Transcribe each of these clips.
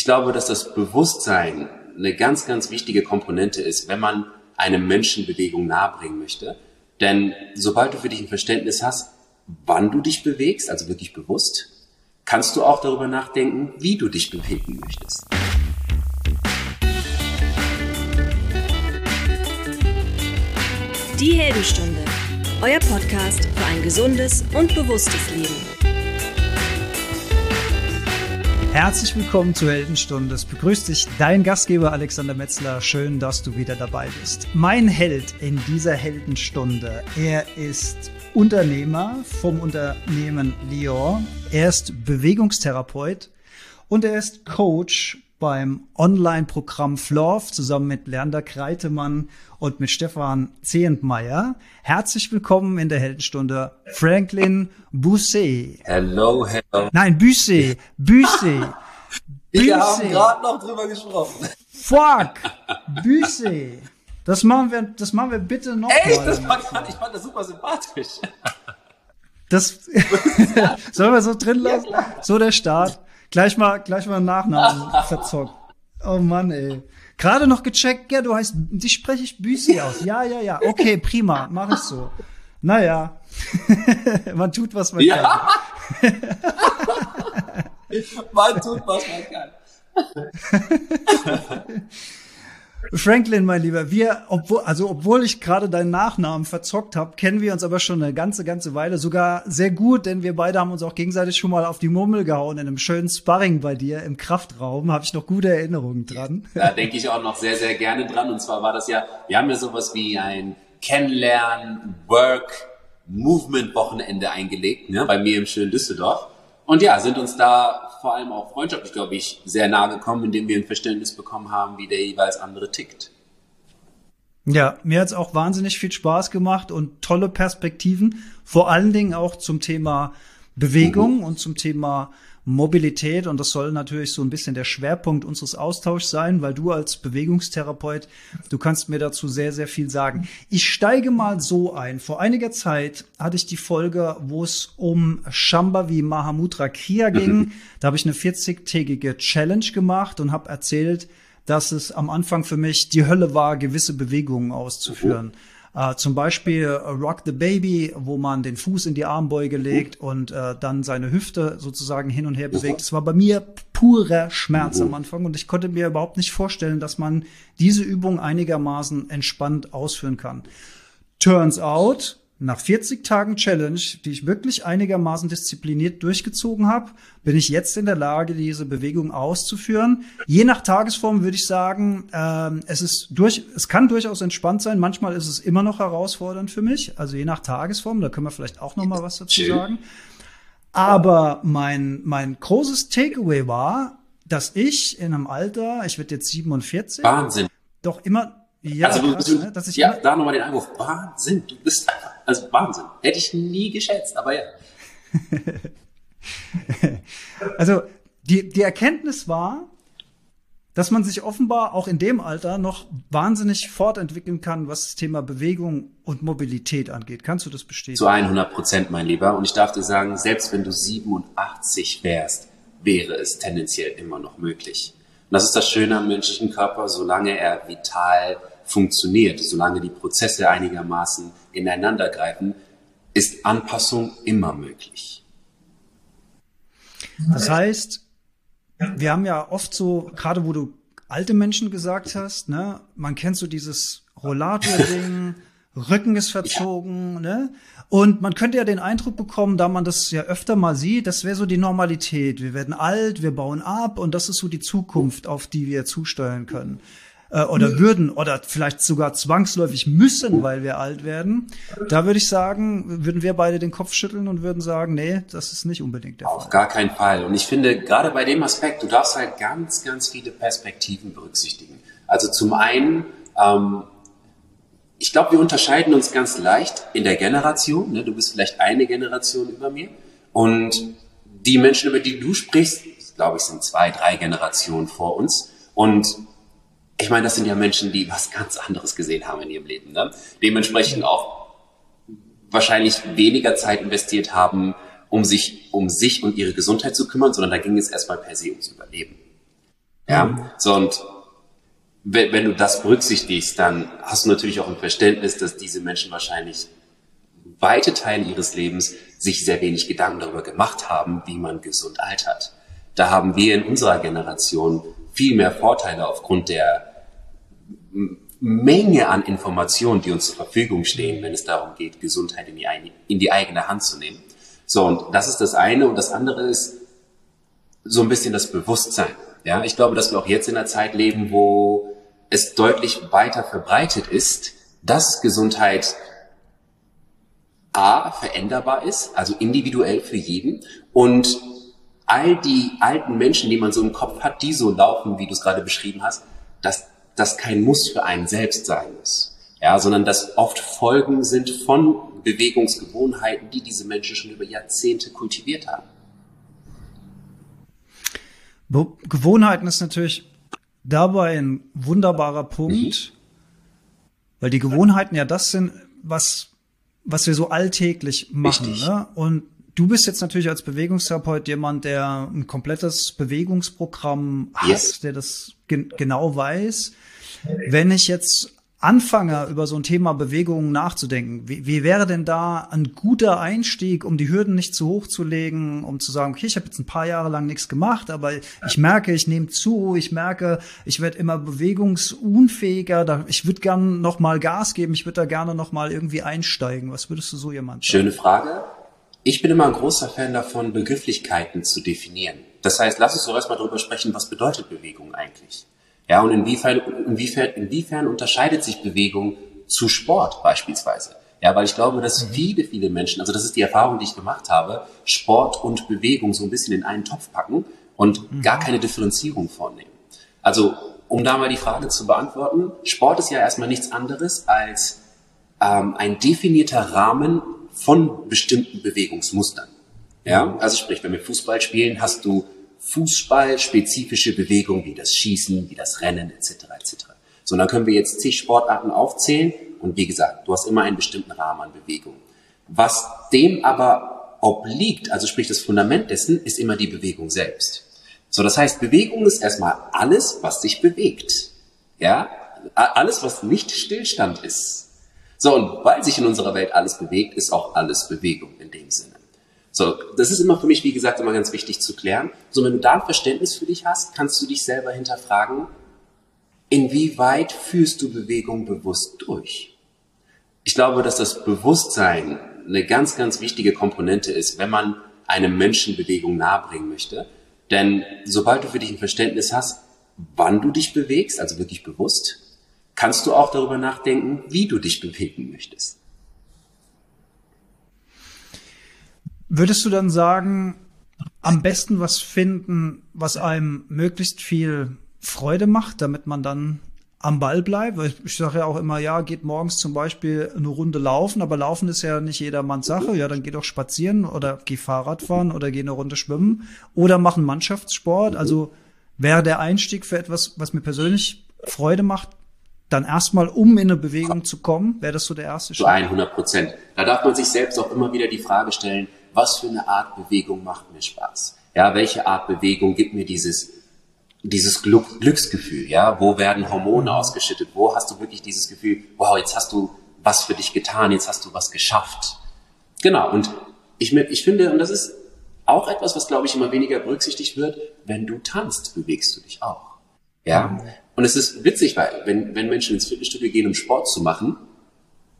Ich glaube, dass das Bewusstsein eine ganz, ganz wichtige Komponente ist, wenn man eine Menschenbewegung nahebringen möchte. Denn sobald du für dich ein Verständnis hast, wann du dich bewegst, also wirklich bewusst, kannst du auch darüber nachdenken, wie du dich bewegen möchtest. Die Heldenstunde, euer Podcast für ein gesundes und bewusstes Leben. Herzlich willkommen zur Heldenstunde. Es begrüßt dich dein Gastgeber Alexander Metzler. Schön, dass du wieder dabei bist. Mein Held in dieser Heldenstunde, er ist Unternehmer vom Unternehmen Lyon. Er ist Bewegungstherapeut und er ist Coach beim Online-Programm Florf zusammen mit Lerner Kreitemann und mit Stefan Zehentmeier. Herzlich willkommen in der Heldenstunde Franklin Busset. Hello, hello. Nein, Busset, Busset. Wir haben gerade noch drüber gesprochen. Fuck, Busset. Das machen wir, das machen wir bitte noch Echt? mal. Das fand, ich fand das super sympathisch. Das sollen wir so drin lassen? so der Start. Gleich mal, gleich mal Nachnamen verzockt. Oh Mann, ey. Gerade noch gecheckt, ja, du heißt, dich spreche ich Büsi aus. Ja, ja, ja. Okay, prima, mach ich so. Naja, man tut, was man Ja. Man tut, was man kann. Franklin, mein Lieber, wir, obwohl, also obwohl ich gerade deinen Nachnamen verzockt habe, kennen wir uns aber schon eine ganze, ganze Weile, sogar sehr gut, denn wir beide haben uns auch gegenseitig schon mal auf die Murmel gehauen in einem schönen Sparring bei dir im Kraftraum. Habe ich noch gute Erinnerungen dran. Da denke ich auch noch sehr, sehr gerne dran. Und zwar war das ja, wir haben ja sowas wie ein Kennenlernen, Work, Movement-Wochenende eingelegt, ne, bei mir im schönen Düsseldorf. Und ja, sind uns da vor allem auch freundschaftlich, glaube ich, sehr nahe gekommen, indem wir ein Verständnis bekommen haben, wie der jeweils andere tickt. Ja, mir hat's auch wahnsinnig viel Spaß gemacht und tolle Perspektiven, vor allen Dingen auch zum Thema Bewegung und zum Thema Mobilität. Und das soll natürlich so ein bisschen der Schwerpunkt unseres Austauschs sein, weil du als Bewegungstherapeut, du kannst mir dazu sehr, sehr viel sagen. Ich steige mal so ein. Vor einiger Zeit hatte ich die Folge, wo es um Shambhavi Mahamudra Kriya ging. Da habe ich eine 40-tägige Challenge gemacht und habe erzählt, dass es am Anfang für mich die Hölle war, gewisse Bewegungen auszuführen. Äh, zum Beispiel äh, Rock the Baby, wo man den Fuß in die Armbeuge legt und äh, dann seine Hüfte sozusagen hin und her bewegt. Das war bei mir purer Schmerz am Anfang und ich konnte mir überhaupt nicht vorstellen, dass man diese Übung einigermaßen entspannt ausführen kann. Turns out, nach 40 Tagen Challenge, die ich wirklich einigermaßen diszipliniert durchgezogen habe, bin ich jetzt in der Lage, diese Bewegung auszuführen. Je nach Tagesform würde ich sagen, ähm, es ist durch, es kann durchaus entspannt sein. Manchmal ist es immer noch herausfordernd für mich. Also je nach Tagesform, da können wir vielleicht auch noch mal was dazu sagen. Aber mein mein großes Takeaway war, dass ich in einem Alter, ich werde jetzt 47, Wahnsinn. doch immer ja, also krass, du, ne? dass ich ja, immer, da nochmal den Einwurf. Wahnsinn, du bist einfach, also Wahnsinn. Hätte ich nie geschätzt, aber ja. Also die, die Erkenntnis war, dass man sich offenbar auch in dem Alter noch wahnsinnig fortentwickeln kann, was das Thema Bewegung und Mobilität angeht. Kannst du das bestätigen? Zu 100 Prozent, mein Lieber. Und ich darf dir sagen, selbst wenn du 87 wärst, wäre es tendenziell immer noch möglich. Und das ist das Schöne am menschlichen Körper, solange er vital funktioniert, solange die Prozesse einigermaßen ineinander greifen, ist Anpassung immer möglich. Das heißt, wir haben ja oft so, gerade wo du alte Menschen gesagt hast, ne, man kennt so dieses Rollator-Ding, Rücken ist verzogen, ne? Und man könnte ja den Eindruck bekommen, da man das ja öfter mal sieht, das wäre so die Normalität. Wir werden alt, wir bauen ab und das ist so die Zukunft, auf die wir zusteuern können. Äh, oder würden, oder vielleicht sogar zwangsläufig müssen, weil wir alt werden. Da würde ich sagen, würden wir beide den Kopf schütteln und würden sagen, nee, das ist nicht unbedingt der Fall. Auf gar keinen Fall. Und ich finde, gerade bei dem Aspekt, du darfst halt ganz, ganz viele Perspektiven berücksichtigen. Also zum einen, ähm, ich glaube, wir unterscheiden uns ganz leicht in der Generation. Ne? Du bist vielleicht eine Generation über mir. Und die Menschen, über die du sprichst, glaube ich, sind zwei, drei Generationen vor uns. Und ich meine, das sind ja Menschen, die was ganz anderes gesehen haben in ihrem Leben. Ne? Dementsprechend auch wahrscheinlich weniger Zeit investiert haben, um sich, um sich und ihre Gesundheit zu kümmern, sondern da ging es erstmal per se ums Überleben. Ja, mhm. so und wenn, wenn du das berücksichtigst, dann hast du natürlich auch ein Verständnis, dass diese Menschen wahrscheinlich weite Teile ihres Lebens sich sehr wenig Gedanken darüber gemacht haben, wie man gesund altert. Da haben wir in unserer Generation viel mehr Vorteile aufgrund der Menge an Informationen, die uns zur Verfügung stehen, wenn es darum geht, Gesundheit in die, in die eigene Hand zu nehmen. So, und das ist das eine. Und das andere ist so ein bisschen das Bewusstsein. Ja, ich glaube, dass wir auch jetzt in einer Zeit leben, wo es deutlich weiter verbreitet ist, dass Gesundheit A, veränderbar ist, also individuell für jeden und all die alten Menschen, die man so im Kopf hat, die so laufen, wie du es gerade beschrieben hast, dass das kein Muss für einen selbst sein muss. Ja, sondern dass oft Folgen sind von Bewegungsgewohnheiten, die diese Menschen schon über Jahrzehnte kultiviert haben. Gewohnheiten ist natürlich dabei ein wunderbarer Punkt, mhm. weil die Gewohnheiten ja das sind, was, was wir so alltäglich machen. Ne? Und du bist jetzt natürlich als Bewegungstherapeut jemand, der ein komplettes Bewegungsprogramm hat, yes. der das gen genau weiß. Wenn ich jetzt anfange, über so ein Thema Bewegung nachzudenken, wie, wie wäre denn da ein guter Einstieg, um die Hürden nicht zu hoch zu legen, um zu sagen, okay, ich habe jetzt ein paar Jahre lang nichts gemacht, aber ich merke, ich nehme zu, ich merke, ich werde immer bewegungsunfähiger, ich würde gerne noch mal Gas geben, ich würde da gerne noch mal irgendwie einsteigen. Was würdest du so jemand sagen? Schöne Frage. Ich bin immer ein großer Fan davon, Begrifflichkeiten zu definieren. Das heißt, lass uns doch erstmal darüber sprechen, was bedeutet Bewegung eigentlich? Ja, und inwiefern, inwiefern, inwiefern unterscheidet sich Bewegung zu Sport beispielsweise? Ja, weil ich glaube, dass mhm. viele, viele Menschen, also das ist die Erfahrung, die ich gemacht habe, Sport und Bewegung so ein bisschen in einen Topf packen und mhm. gar keine Differenzierung vornehmen. Also, um da mal die Frage zu beantworten, Sport ist ja erstmal nichts anderes als ähm, ein definierter Rahmen von bestimmten Bewegungsmustern. Ja, also sprich, wenn wir Fußball spielen, hast du Fußball-spezifische Bewegungen wie das Schießen, wie das Rennen etc. etc. So, dann können wir jetzt zig Sportarten aufzählen und wie gesagt, du hast immer einen bestimmten Rahmen an Bewegung. Was dem aber obliegt, also sprich das Fundament dessen, ist immer die Bewegung selbst. So, das heißt, Bewegung ist erstmal alles, was sich bewegt. Ja, alles, was nicht Stillstand ist. So, und weil sich in unserer Welt alles bewegt, ist auch alles Bewegung in dem Sinne. So, das ist immer für mich, wie gesagt, immer ganz wichtig zu klären. So, wenn du da ein Verständnis für dich hast, kannst du dich selber hinterfragen, inwieweit führst du Bewegung bewusst durch? Ich glaube, dass das Bewusstsein eine ganz, ganz wichtige Komponente ist, wenn man einem Menschen Bewegung nahebringen möchte. Denn sobald du für dich ein Verständnis hast, wann du dich bewegst, also wirklich bewusst, kannst du auch darüber nachdenken, wie du dich bewegen möchtest. Würdest du dann sagen, am besten was finden, was einem möglichst viel Freude macht, damit man dann am Ball bleibt? Weil ich sage ja auch immer, ja, geht morgens zum Beispiel eine Runde laufen, aber laufen ist ja nicht jedermanns Sache. Ja, dann geh doch spazieren oder geh Fahrrad fahren oder geh eine Runde schwimmen oder mach einen Mannschaftssport. Also wäre der Einstieg für etwas, was mir persönlich Freude macht, dann erstmal, um in eine Bewegung zu kommen, wäre das so der erste Schritt? Zu 100 Prozent. Da darf man sich selbst auch immer wieder die Frage stellen, was für eine Art Bewegung macht mir Spaß? Ja, welche Art Bewegung gibt mir dieses, dieses Glück, Glücksgefühl? Ja, wo werden Hormone ausgeschüttet? Wo hast du wirklich dieses Gefühl, wow, jetzt hast du was für dich getan, jetzt hast du was geschafft? Genau. Und ich, ich finde, und das ist auch etwas, was glaube ich immer weniger berücksichtigt wird, wenn du tanzt, bewegst du dich auch. Ja. Und es ist witzig, weil wenn, wenn Menschen ins Fitnessstudio gehen, um Sport zu machen,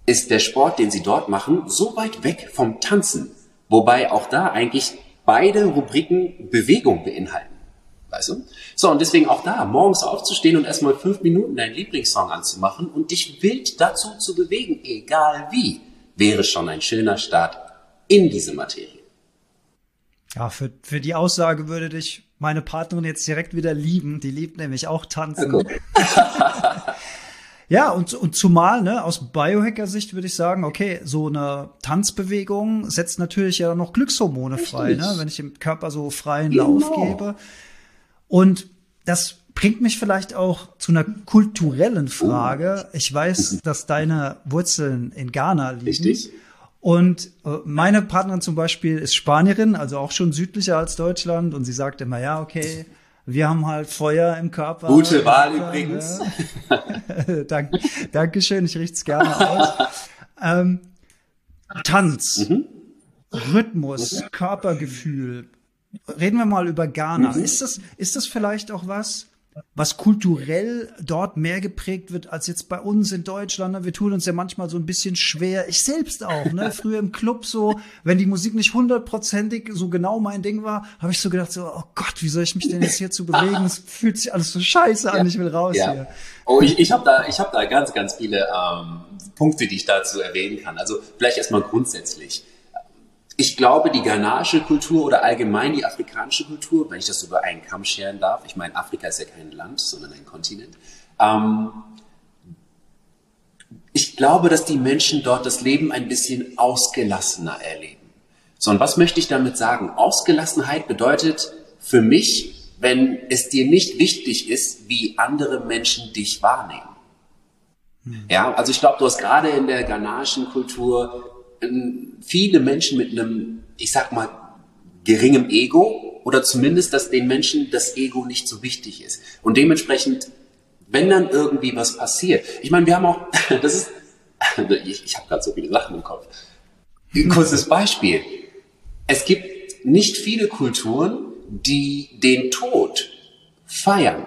ist der Sport, den sie dort machen, so weit weg vom Tanzen, Wobei auch da eigentlich beide Rubriken Bewegung beinhalten. Weißt du? So, und deswegen auch da, morgens aufzustehen und erstmal fünf Minuten deinen Lieblingssong anzumachen und dich wild dazu zu bewegen, egal wie, wäre schon ein schöner Start in diese Materie. Ja, für, für die Aussage würde dich meine Partnerin jetzt direkt wieder lieben. Die liebt nämlich auch tanzen. Ja, Ja, und, und zumal, ne, aus Biohacker-Sicht würde ich sagen, okay, so eine Tanzbewegung setzt natürlich ja noch Glückshormone frei, ne, wenn ich dem Körper so freien genau. Lauf gebe. Und das bringt mich vielleicht auch zu einer kulturellen Frage. Oh. Ich weiß, mhm. dass deine Wurzeln in Ghana liegen. Richtig. Und äh, meine Partnerin zum Beispiel ist Spanierin, also auch schon südlicher als Deutschland. Und sie sagt immer, ja, okay, Wir haben halt Feuer im Körper. Gute Wahl übrigens. Ne? Dank, Dankeschön, ich richte es gerne aus. ähm, Tanz, mhm. Rhythmus, Körpergefühl. Reden wir mal über Ghana. Mhm. Ist das, ist das vielleicht auch was, was kulturell dort mehr geprägt wird als jetzt bei uns in Deutschland. Ne? Wir tun uns ja manchmal so ein bisschen schwer. Ich selbst auch. Ne? Früher im Club so, wenn die Musik nicht hundertprozentig so genau mein Ding war, habe ich so gedacht so, oh Gott, wie soll ich mich denn jetzt hier zu bewegen? Es fühlt sich alles so scheiße an. Ja. Ich will raus ja. hier. Oh, ich, ich habe da, ich habe da ganz, ganz viele ähm, Punkte, die ich dazu erwähnen kann. Also vielleicht erstmal grundsätzlich ich glaube, die ghanaische Kultur oder allgemein die afrikanische Kultur, wenn ich das über einen Kamm scheren darf, ich meine, Afrika ist ja kein Land, sondern ein Kontinent. Ähm, ich glaube, dass die Menschen dort das Leben ein bisschen ausgelassener erleben. So, und was möchte ich damit sagen? Ausgelassenheit bedeutet für mich, wenn es dir nicht wichtig ist, wie andere Menschen dich wahrnehmen. Hm. Ja, also ich glaube, du hast gerade in der ghanaischen Kultur viele Menschen mit einem, ich sag mal, geringem Ego oder zumindest, dass den Menschen das Ego nicht so wichtig ist. Und dementsprechend, wenn dann irgendwie was passiert, ich meine, wir haben auch, das ist, ich, ich habe gerade so viele Sachen im Kopf. Ein kurzes Beispiel. Es gibt nicht viele Kulturen, die den Tod feiern.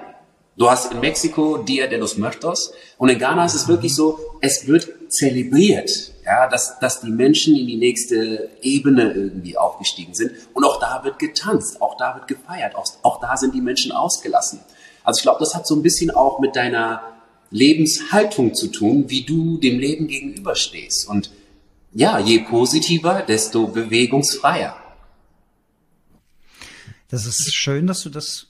Du hast in Mexiko Dia de los Muertos und in Ghana ist es wirklich so, es wird zelebriert ja, dass, dass die Menschen in die nächste Ebene irgendwie aufgestiegen sind. Und auch da wird getanzt, auch da wird gefeiert, auch, auch da sind die Menschen ausgelassen. Also ich glaube, das hat so ein bisschen auch mit deiner Lebenshaltung zu tun, wie du dem Leben gegenüberstehst. Und ja, je positiver, desto bewegungsfreier. Das ist schön, dass du das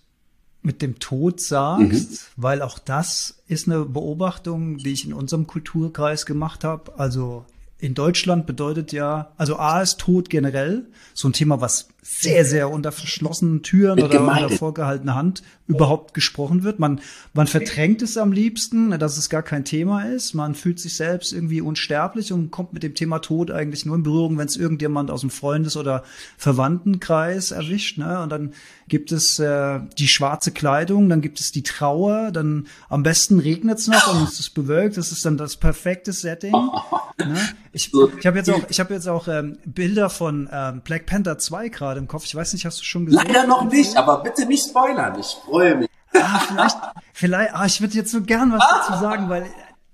mit dem Tod sagst, mhm. weil auch das ist eine Beobachtung, die ich in unserem Kulturkreis gemacht habe. Also in Deutschland bedeutet ja, also A ist Tod generell, so ein Thema, was sehr, sehr unter verschlossenen Türen oder unter vorgehaltener Hand überhaupt gesprochen wird. Man, man verdrängt es am liebsten, dass es gar kein Thema ist. Man fühlt sich selbst irgendwie unsterblich und kommt mit dem Thema Tod eigentlich nur in Berührung, wenn es irgendjemand aus dem Freundes- oder Verwandtenkreis erwischt. Ne? Und dann gibt es äh, die schwarze Kleidung, dann gibt es die Trauer, dann am besten regnet es noch und es ist bewölkt. Das ist dann das perfekte Setting. ne? Ich, ich habe jetzt auch, ich habe jetzt auch ähm, Bilder von ähm, Black Panther 2 gerade im Kopf. Ich weiß nicht, hast du schon gesehen? Leider noch nicht, aber bitte nicht spoilern. Ich freue mich. Ah, vielleicht, vielleicht, ah, ich würde jetzt so gern was ah. dazu sagen, weil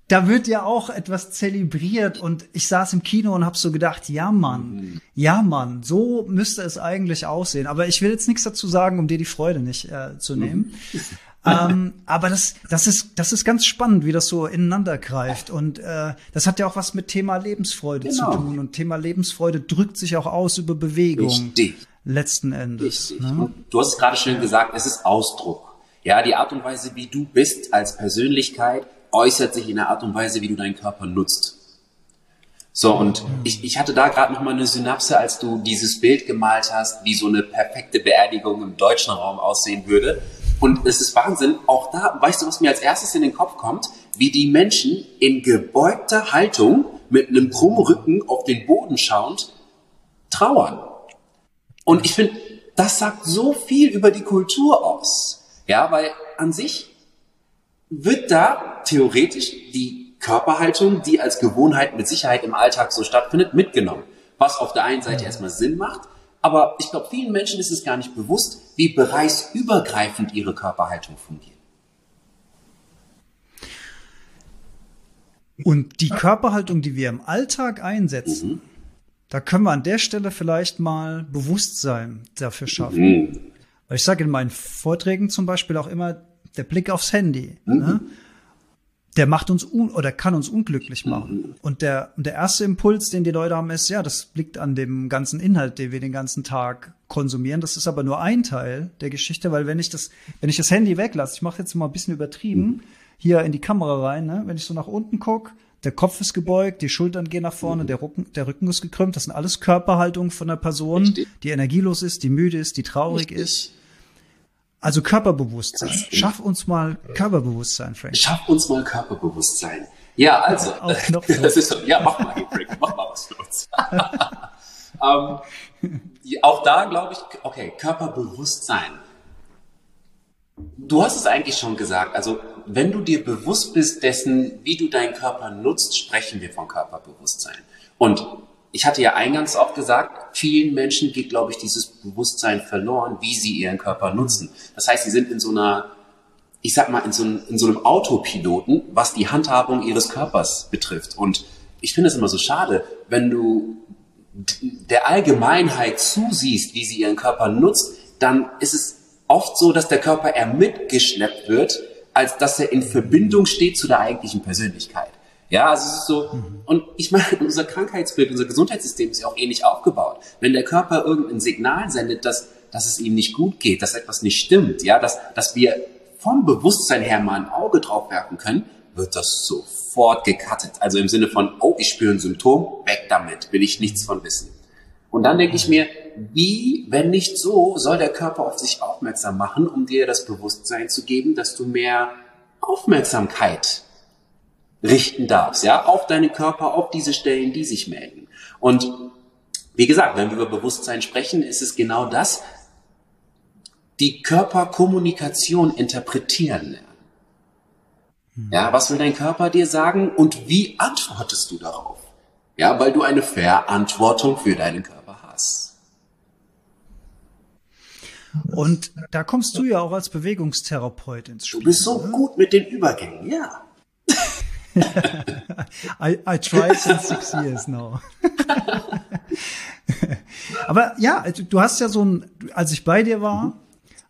da wird ja auch etwas zelebriert und ich saß im Kino und habe so gedacht, ja Mann, mhm. ja Mann, so müsste es eigentlich aussehen. Aber ich will jetzt nichts dazu sagen, um dir die Freude nicht äh, zu nehmen. Mhm. ähm, aber das, das ist, das ist ganz spannend, wie das so ineinander greift. Und äh, das hat ja auch was mit Thema Lebensfreude genau. zu tun. Und Thema Lebensfreude drückt sich auch aus über Bewegung. Richtig. Letzten Endes. Richtig. Ne? Du hast es gerade schön gesagt, es ist Ausdruck. Ja, die Art und Weise, wie du bist als Persönlichkeit, äußert sich in der Art und Weise, wie du deinen Körper nutzt. So, und ich, ich hatte da gerade noch mal eine Synapse, als du dieses Bild gemalt hast, wie so eine perfekte Beerdigung im deutschen Raum aussehen würde. Und es ist Wahnsinn, auch da, weißt du, was mir als erstes in den Kopf kommt? Wie die Menschen in gebeugter Haltung mit einem krummen Rücken auf den Boden schauend trauern. Und ich finde, das sagt so viel über die Kultur aus. Ja, weil an sich wird da theoretisch die Körperhaltung, die als Gewohnheit mit Sicherheit im Alltag so stattfindet, mitgenommen. Was auf der einen Seite erstmal Sinn macht, aber ich glaube, vielen Menschen ist es gar nicht bewusst, wie bereichsübergreifend ihre Körperhaltung fungiert. Und die Körperhaltung, die wir im Alltag einsetzen, mhm. Da können wir an der Stelle vielleicht mal Bewusstsein dafür schaffen. Mhm. Weil ich sage in meinen Vorträgen zum Beispiel auch immer, der Blick aufs Handy, mhm. ne? der macht uns un oder kann uns unglücklich machen. Mhm. Und der, der erste Impuls, den die Leute haben, ist, ja, das liegt an dem ganzen Inhalt, den wir den ganzen Tag konsumieren. Das ist aber nur ein Teil der Geschichte, weil wenn ich das, wenn ich das Handy weglasse, ich mache jetzt mal ein bisschen übertrieben, mhm. hier in die Kamera rein, ne? wenn ich so nach unten gucke, der Kopf ist gebeugt, die Schultern gehen nach vorne, mhm. der, Rücken, der Rücken ist gekrümmt. Das sind alles Körperhaltungen von der Person, Richtig. die energielos ist, die müde ist, die traurig Richtig. ist. Also Körperbewusstsein. Schaff uns mal Körperbewusstsein, Frank. Schaff uns mal Körperbewusstsein. Ja, also. das ist, ja, mach mal hier, Frank. Mach mal was für uns. ähm, auch da glaube ich, okay, Körperbewusstsein. Du hast es eigentlich schon gesagt. Also, wenn du dir bewusst bist dessen, wie du deinen Körper nutzt, sprechen wir von Körperbewusstsein. Und ich hatte ja eingangs auch gesagt, vielen Menschen geht, glaube ich, dieses Bewusstsein verloren, wie sie ihren Körper nutzen. Das heißt, sie sind in so einer, ich sag mal, in so einem, in so einem Autopiloten, was die Handhabung ihres Körpers betrifft. Und ich finde es immer so schade, wenn du der Allgemeinheit zusiehst, wie sie ihren Körper nutzt, dann ist es oft so, dass der Körper eher mitgeschleppt wird, als dass er in Verbindung steht zu der eigentlichen Persönlichkeit. Ja, also es ist so, mhm. und ich meine, unser Krankheitsbild, unser Gesundheitssystem ist ja auch ähnlich aufgebaut. Wenn der Körper irgendein Signal sendet, dass, dass es ihm nicht gut geht, dass etwas nicht stimmt, ja, dass, dass wir vom Bewusstsein her mal ein Auge drauf werfen können, wird das sofort gecuttet. Also im Sinne von, oh, ich spüre ein Symptom, weg damit, will ich nichts von wissen. Und dann denke ich mir, wie, wenn nicht so, soll der Körper auf sich aufmerksam machen, um dir das Bewusstsein zu geben, dass du mehr Aufmerksamkeit richten darfst, ja, auf deinen Körper, auf diese Stellen, die sich melden. Und wie gesagt, wenn wir über Bewusstsein sprechen, ist es genau das, die Körperkommunikation interpretieren lernen. Ja, was will dein Körper dir sagen und wie antwortest du darauf? Ja, weil du eine Verantwortung für deinen Körper hast. Und da kommst du ja auch als Bewegungstherapeut ins Spiel. Du bist so ne? gut mit den Übergängen, ja. I, I tried since six years now. Aber ja, du hast ja so ein, als ich bei dir war,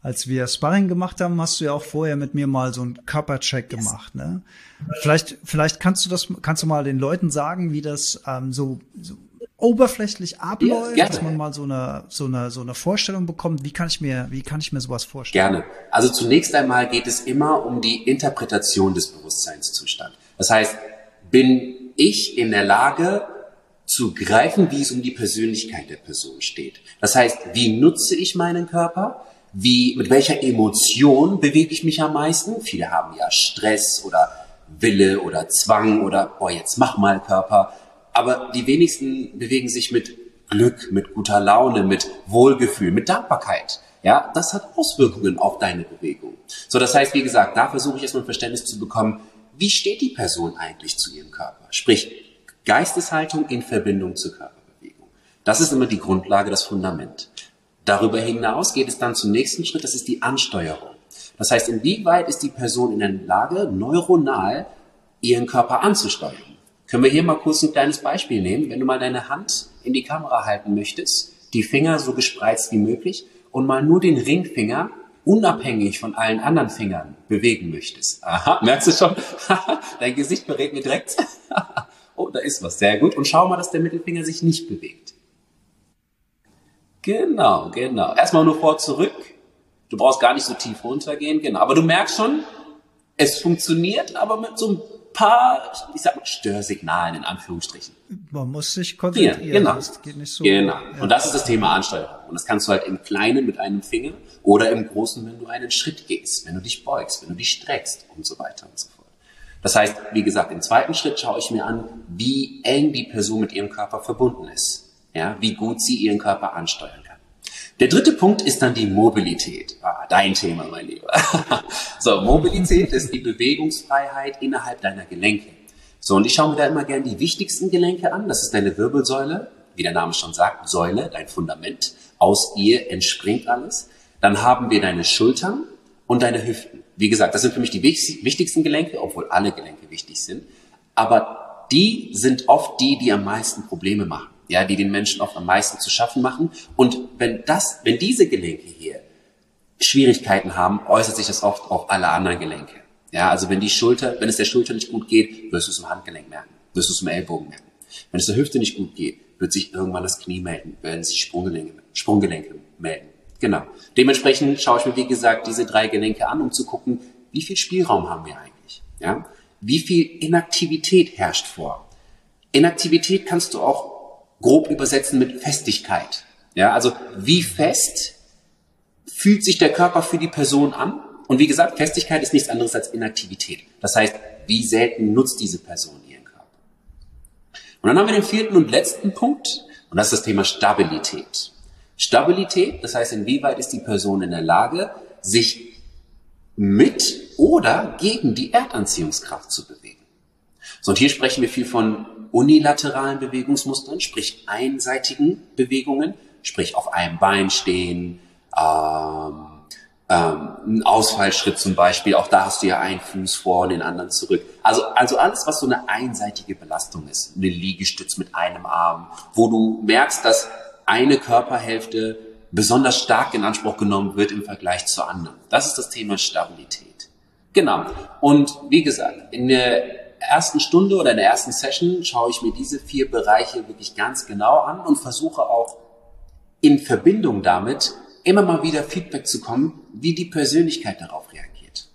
als wir Sparring gemacht haben, hast du ja auch vorher mit mir mal so einen Körpercheck yes. gemacht, ne? Vielleicht, vielleicht kannst du das, kannst du mal den Leuten sagen, wie das ähm, so, so oberflächlich abläuft, ja, dass man mal so eine, so eine, so eine Vorstellung bekommt. Wie kann ich mir, wie kann ich mir sowas vorstellen? Gerne. Also zunächst einmal geht es immer um die Interpretation des Bewusstseinszustands. Das heißt, bin ich in der Lage zu greifen, wie es um die Persönlichkeit der Person steht. Das heißt, wie nutze ich meinen Körper? Wie, mit welcher Emotion bewege ich mich am meisten? Viele haben ja Stress oder Wille oder Zwang oder, boah, jetzt mach mal Körper. Aber die wenigsten bewegen sich mit Glück, mit guter Laune, mit Wohlgefühl, mit Dankbarkeit. Ja, das hat Auswirkungen auf deine Bewegung. So, das heißt, wie gesagt, da versuche ich erstmal ein Verständnis zu bekommen, wie steht die Person eigentlich zu ihrem Körper? Sprich, Geisteshaltung in Verbindung zur Körperbewegung. Das ist immer die Grundlage, das Fundament. Darüber hinaus geht es dann zum nächsten Schritt, das ist die Ansteuerung. Das heißt, inwieweit ist die Person in der Lage, neuronal ihren Körper anzusteuern? Können wir hier mal kurz ein kleines Beispiel nehmen? Wenn du mal deine Hand in die Kamera halten möchtest, die Finger so gespreizt wie möglich und mal nur den Ringfinger unabhängig von allen anderen Fingern bewegen möchtest. Aha, merkst du schon? Dein Gesicht berät mir direkt. oh, da ist was. Sehr gut. Und schau mal, dass der Mittelfinger sich nicht bewegt. Genau, genau. Erstmal nur vor, zurück. Du brauchst gar nicht so tief runtergehen. Genau. Aber du merkst schon, es funktioniert, aber mit so ein paar, ich sag mal, Störsignalen in Anführungsstrichen. Man muss sich konzentrieren. Ja, genau. Das geht nicht so. Genau. Ja. Und das ist das Thema Ansteuerung. Und das kannst du halt im Kleinen mit einem Finger oder im Großen, wenn du einen Schritt gehst, wenn du dich beugst, wenn du dich streckst und so weiter und so fort. Das heißt, wie gesagt, im zweiten Schritt schaue ich mir an, wie eng die Person mit ihrem Körper verbunden ist. Ja, wie gut sie ihren Körper ansteuern kann. Der dritte Punkt ist dann die Mobilität. Ah, dein Thema, mein Lieber. so, Mobilität ist die Bewegungsfreiheit innerhalb deiner Gelenke. So, und ich schaue mir da immer gerne die wichtigsten Gelenke an. Das ist deine Wirbelsäule, wie der Name schon sagt, Säule, dein Fundament. Aus ihr entspringt alles. Dann haben wir deine Schultern und deine Hüften. Wie gesagt, das sind für mich die wichtigsten Gelenke, obwohl alle Gelenke wichtig sind. Aber die sind oft die, die am meisten Probleme machen ja, die den Menschen oft am meisten zu schaffen machen. Und wenn das, wenn diese Gelenke hier Schwierigkeiten haben, äußert sich das oft auf alle anderen Gelenke. Ja, also wenn die Schulter, wenn es der Schulter nicht gut geht, wirst du es im Handgelenk merken, wirst du es im Ellbogen merken. Wenn es der Hüfte nicht gut geht, wird sich irgendwann das Knie melden, werden sich Sprunggelenke, Sprunggelenke melden. Genau. Dementsprechend schaue ich mir, wie gesagt, diese drei Gelenke an, um zu gucken, wie viel Spielraum haben wir eigentlich? Ja? Wie viel Inaktivität herrscht vor? Inaktivität kannst du auch grob übersetzen mit Festigkeit. Ja, also wie fest fühlt sich der Körper für die Person an? Und wie gesagt, Festigkeit ist nichts anderes als Inaktivität. Das heißt, wie selten nutzt diese Person ihren Körper? Und dann haben wir den vierten und letzten Punkt, und das ist das Thema Stabilität. Stabilität, das heißt, inwieweit ist die Person in der Lage, sich mit oder gegen die Erdanziehungskraft zu bewegen. So, und hier sprechen wir viel von unilateralen Bewegungsmustern, sprich einseitigen Bewegungen, sprich auf einem Bein stehen, ähm, ähm, ein Ausfallschritt zum Beispiel, auch da hast du ja einen Fuß vor und den anderen zurück. Also, also alles, was so eine einseitige Belastung ist, eine Liegestütz mit einem Arm, wo du merkst, dass eine Körperhälfte besonders stark in Anspruch genommen wird im Vergleich zur anderen. Das ist das Thema Stabilität. Genau. Und wie gesagt, in der ersten Stunde oder in der ersten Session schaue ich mir diese vier Bereiche wirklich ganz genau an und versuche auch in Verbindung damit immer mal wieder Feedback zu kommen, wie die Persönlichkeit darauf reagiert.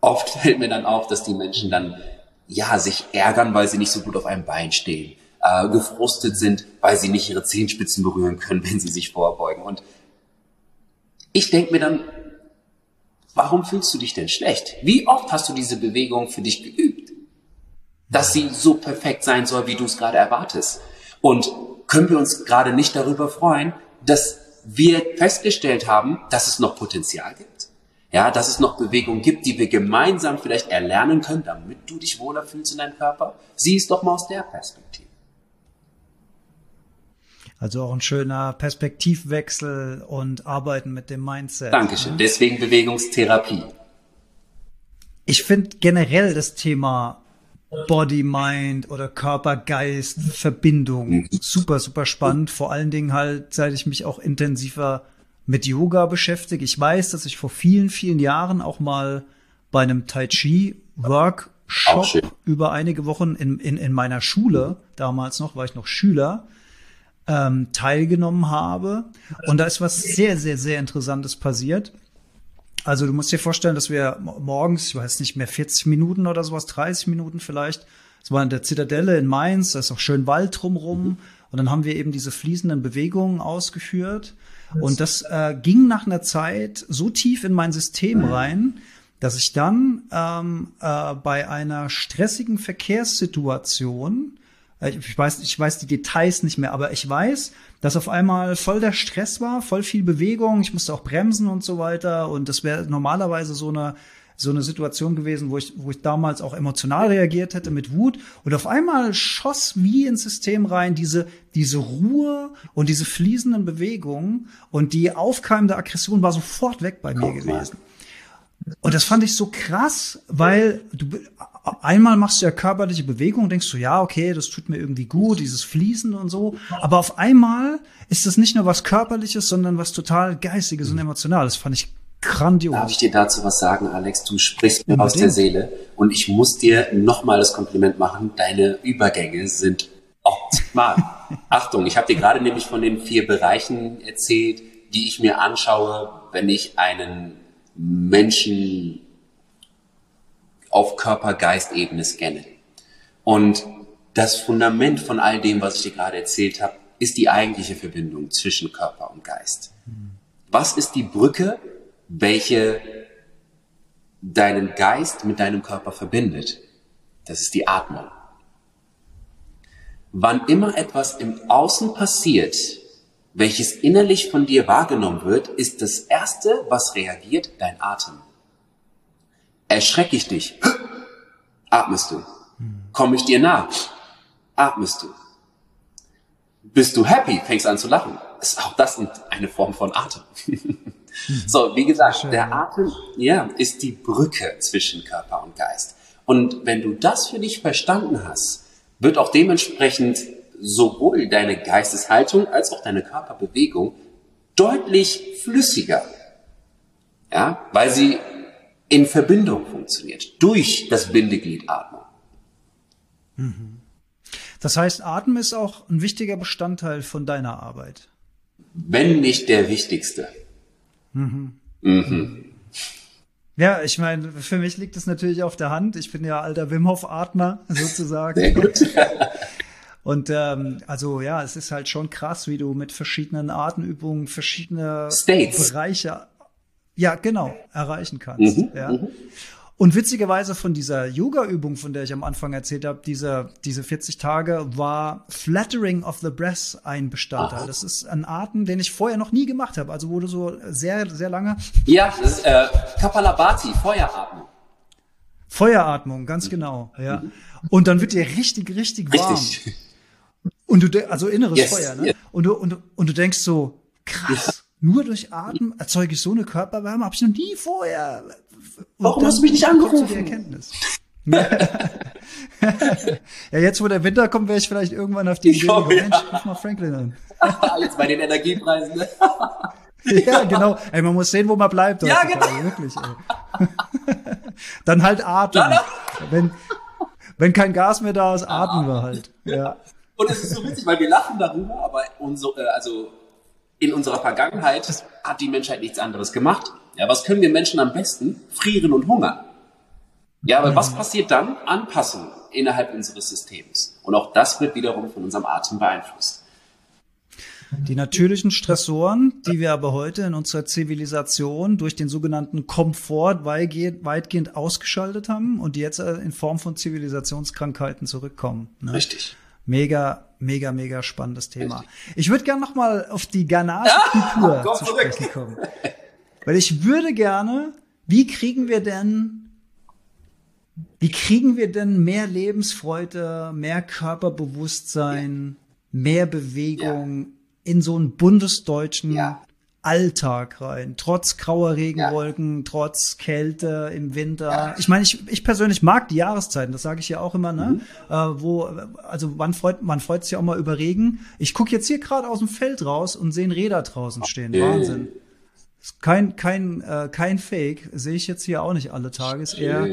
Oft fällt mir dann auf, dass die Menschen dann ja sich ärgern, weil sie nicht so gut auf einem Bein stehen, äh, gefrustet sind, weil sie nicht ihre Zehenspitzen berühren können, wenn sie sich vorbeugen. Und ich denke mir dann, warum fühlst du dich denn schlecht? Wie oft hast du diese Bewegung für dich geübt? Dass sie so perfekt sein soll, wie du es gerade erwartest. Und können wir uns gerade nicht darüber freuen, dass wir festgestellt haben, dass es noch Potenzial gibt. Ja, dass es noch Bewegungen gibt, die wir gemeinsam vielleicht erlernen können, damit du dich wohler fühlst in deinem Körper. Sieh es doch mal aus der Perspektive. Also auch ein schöner Perspektivwechsel und Arbeiten mit dem Mindset. Dankeschön. Ne? Deswegen Bewegungstherapie. Ich finde generell das Thema Body, Mind oder Körper, Geist, Verbindung. Mhm. Super, super spannend. Vor allen Dingen halt, seit ich mich auch intensiver mit Yoga beschäftige. Ich weiß, dass ich vor vielen, vielen Jahren auch mal bei einem Tai Chi Workshop über einige Wochen in, in, in meiner Schule, damals noch, war ich noch Schüler, ähm, teilgenommen habe. Und da ist was sehr, sehr, sehr Interessantes passiert. Also du musst dir vorstellen, dass wir morgens, ich weiß nicht mehr, 40 Minuten oder sowas, 30 Minuten vielleicht, es war in der Zitadelle in Mainz, da ist auch schön Wald drumrum. Mhm. Und dann haben wir eben diese fließenden Bewegungen ausgeführt. Und das äh, ging nach einer Zeit so tief in mein System mhm. rein, dass ich dann ähm, äh, bei einer stressigen Verkehrssituation ich weiß, ich weiß die Details nicht mehr, aber ich weiß, dass auf einmal voll der Stress war, voll viel Bewegung, ich musste auch bremsen und so weiter und das wäre normalerweise so eine so eine Situation gewesen, wo ich, wo ich damals auch emotional reagiert hätte mit Wut. Und auf einmal schoss wie ins System rein diese, diese Ruhe und diese fließenden Bewegungen und die aufkeimende Aggression war sofort weg bei mir gewesen. Und das fand ich so krass, weil du einmal machst du ja körperliche Bewegung, denkst du, ja, okay, das tut mir irgendwie gut, dieses Fließen und so. Aber auf einmal ist das nicht nur was Körperliches, sondern was total Geistiges und Emotionales. Das fand ich grandios. Darf ich dir dazu was sagen, Alex? Du sprichst mir Unbedingt. aus der Seele. Und ich muss dir nochmal das Kompliment machen. Deine Übergänge sind optimal. Achtung, ich habe dir gerade nämlich von den vier Bereichen erzählt, die ich mir anschaue, wenn ich einen Menschen auf Körper-Geist-Ebene scanne. Und das Fundament von all dem, was ich dir gerade erzählt habe, ist die eigentliche Verbindung zwischen Körper und Geist. Was ist die Brücke, welche deinen Geist mit deinem Körper verbindet? Das ist die Atmung. Wann immer etwas im Außen passiert, welches innerlich von dir wahrgenommen wird, ist das Erste, was reagiert, dein Atem. Erschrecke ich dich, atmest du. Komme ich dir nah, atmest du. Bist du happy, fängst an zu lachen. Ist auch das eine Form von Atem. so, wie gesagt, der Atem, ja, ist die Brücke zwischen Körper und Geist. Und wenn du das für dich verstanden hast, wird auch dementsprechend sowohl deine Geisteshaltung als auch deine Körperbewegung deutlich flüssiger. Ja, weil sie in Verbindung funktioniert durch das Bindeglied Atmung. Mhm. Das heißt, Atmen ist auch ein wichtiger Bestandteil von deiner Arbeit. Wenn nicht der wichtigste. Mhm. Mhm. Ja, ich meine, für mich liegt es natürlich auf der Hand. Ich bin ja alter Wim Hof Atmer sozusagen. Sehr gut. Und ähm, also ja, es ist halt schon krass, wie du mit verschiedenen Atemübungen verschiedene States. Bereiche ja genau erreichen kannst. Mhm, ja. Mhm. Und witzigerweise von dieser Yoga-Übung, von der ich am Anfang erzählt habe, diese, diese 40 Tage, war Flattering of the Breath ein Bestandteil. Aha. Das ist ein Atem, den ich vorher noch nie gemacht habe. Also wurde so sehr, sehr lange Ja, das ist äh, Kapalabhati, Feueratmung. Feueratmung, ganz genau. Ja. Und dann wird dir richtig, richtig warm. Richtig. Und du, also inneres Yes, Feuer, ne? yes. Und du, und, und du denkst so, krass, nur durch Atmen erzeuge ich so eine Körperwärme, habe ich noch nie vorher. Und Warum hast du mich nicht angerufen? Die Erkenntnis. ja, jetzt wo der Winter kommt, wäre ich vielleicht irgendwann auf die Ich Idee, hoffe, Mensch, ja. ruf mal Franklin an. Jetzt bei den Energiepreisen. Ne? ja, genau. Ey, man muss sehen, wo man bleibt. Ja, genau. Wirklich, ey. Dann halt atmen. Wenn, wenn kein Gas mehr da ist, atmen wir halt. Ja. Und es ist so witzig, weil wir lachen darüber, aber unsere, äh, also in unserer Vergangenheit hat die Menschheit nichts anderes gemacht. Ja, was können wir Menschen am besten? Frieren und hungern. Ja, aber was passiert dann? Anpassung innerhalb unseres Systems. Und auch das wird wiederum von unserem Atem beeinflusst. Die natürlichen Stressoren, die wir aber heute in unserer Zivilisation durch den sogenannten Komfort weitgehend, weitgehend ausgeschaltet haben und die jetzt äh, in Form von Zivilisationskrankheiten zurückkommen. Ne? Richtig. Mega, mega, mega spannendes Thema. Ich würde gerne noch mal auf die ghanaische Kultur komm zu sprechen kommen. Weil ich würde gerne, wie kriegen wir denn, wie kriegen wir denn mehr Lebensfreude, mehr Körperbewusstsein, mehr Bewegung in so einen bundesdeutschen Ja. Alltag rein, trotz grauer Regenwolken, trotz Kälte im Winter. Ich meine, ich, ich persönlich mag die Jahreszeiten, das sage ich ja auch immer, ne? Äh, wo, also man freut, man freut sich auch mal über Regen. Ich gucke jetzt hier gerade aus dem Feld raus und sehe ein Räder draußen stehen. Wahnsinn. Ist kein, kein, äh, kein Fake, sehe ich jetzt hier auch nicht alle Tage. Ist eher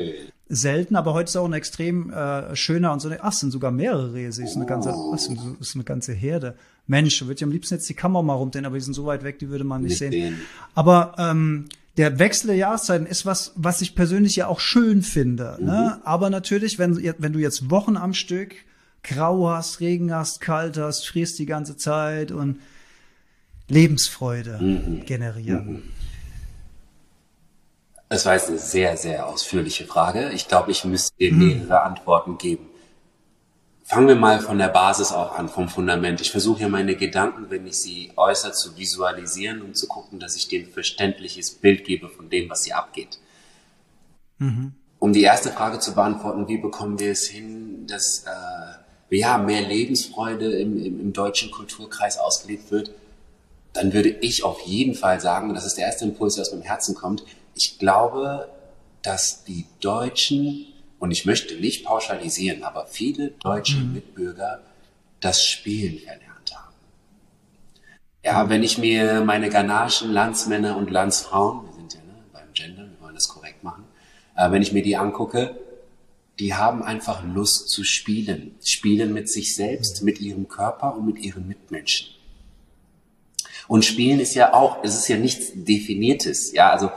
selten, aber heute ist auch ein extrem äh, schöner und so. Ach, es sind sogar mehrere Rehe, sehe ich. Ist eine ganze, ist eine ganze Herde. Mensch, würde ich am liebsten jetzt die Kamera mal rumdrehen, aber die sind so weit weg, die würde man nicht Nicht sehen. sehen. Aber ähm, der Wechsel der Jahreszeiten ist was, was ich persönlich ja auch schön finde. Ne? Aber natürlich, wenn, wenn du jetzt Wochen am Stück grau hast, Regen hast, kalt hast, frierst die ganze Zeit und Lebensfreude generieren. Es war jetzt eine sehr, sehr ausführliche Frage. Ich glaube, ich müsste dir mehrere Antworten geben. Fangen wir mal von der Basis auch an, vom Fundament. Ich versuche ja meine Gedanken, wenn ich sie äußere, zu visualisieren und zu gucken, dass ich dir ein verständliches Bild gebe von dem, was hier abgeht. Um die erste Frage zu beantworten, wie bekommen wir es hin, dass äh, ja, mehr Lebensfreude im, im, im deutschen Kulturkreis ausgelebt wird, dann würde ich auf jeden Fall sagen, und das ist der erste Impuls, der aus meinem Herzen kommt, ich glaube, dass die Deutschen, und ich möchte nicht pauschalisieren, aber viele deutsche Mitbürger das Spielen verlernt haben. Ja, wenn ich mir meine ghanaischen Landsmänner und Landsfrauen, wir sind ja ne, beim Gender, wir wollen das korrekt machen, äh, wenn ich mir die angucke, die haben einfach Lust zu spielen. Spielen mit sich selbst, mit ihrem Körper und mit ihren Mitmenschen. Und Spielen ist ja auch, es ist ja nichts Definiertes. Ja, also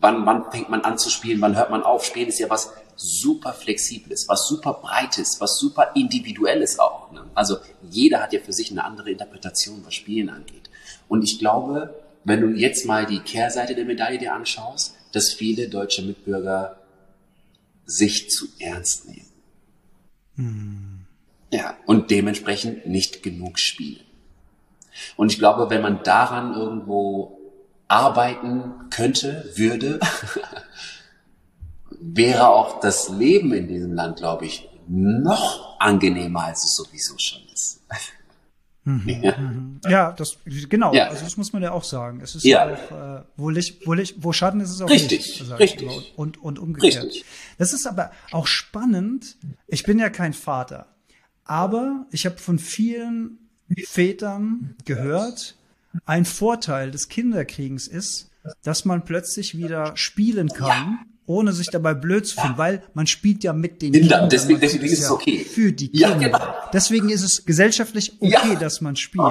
wann, wann fängt man an zu spielen, wann hört man auf? Spielen ist ja was super Flexibles, was super Breites, was super Individuelles auch. Ne? Also jeder hat ja für sich eine andere Interpretation, was Spielen angeht. Und ich glaube, wenn du jetzt mal die Kehrseite der Medaille dir anschaust, dass viele deutsche Mitbürger sich zu ernst nehmen. Ja, und dementsprechend nicht genug spielen. Und ich glaube, wenn man daran irgendwo arbeiten könnte, würde, wäre auch das Leben in diesem Land, glaube ich, noch angenehmer, als es sowieso schon ist. ja. Ja, das genau. Ja. Also das muss man ja auch sagen. Es ist Ja. auch äh, wo Licht, wo Licht, wo Schatten ist es auch Richtig, Licht, sag ich richtig. Und und umgekehrt. Richtig. Das ist aber auch spannend. Ich bin ja kein Vater, aber ich habe von vielen Vätern gehört, ein Vorteil des Kinderkriegens ist, dass man plötzlich wieder spielen kann. Ohne sich dabei blöd zu fühlen, weil man spielt ja mit den Kinder, Kindern. deswegen- deswegen ist es ja okay. Für die Ja, Kinder. genau. Deswegen ist es gesellschaftlich okay, Ja. dass man spielt.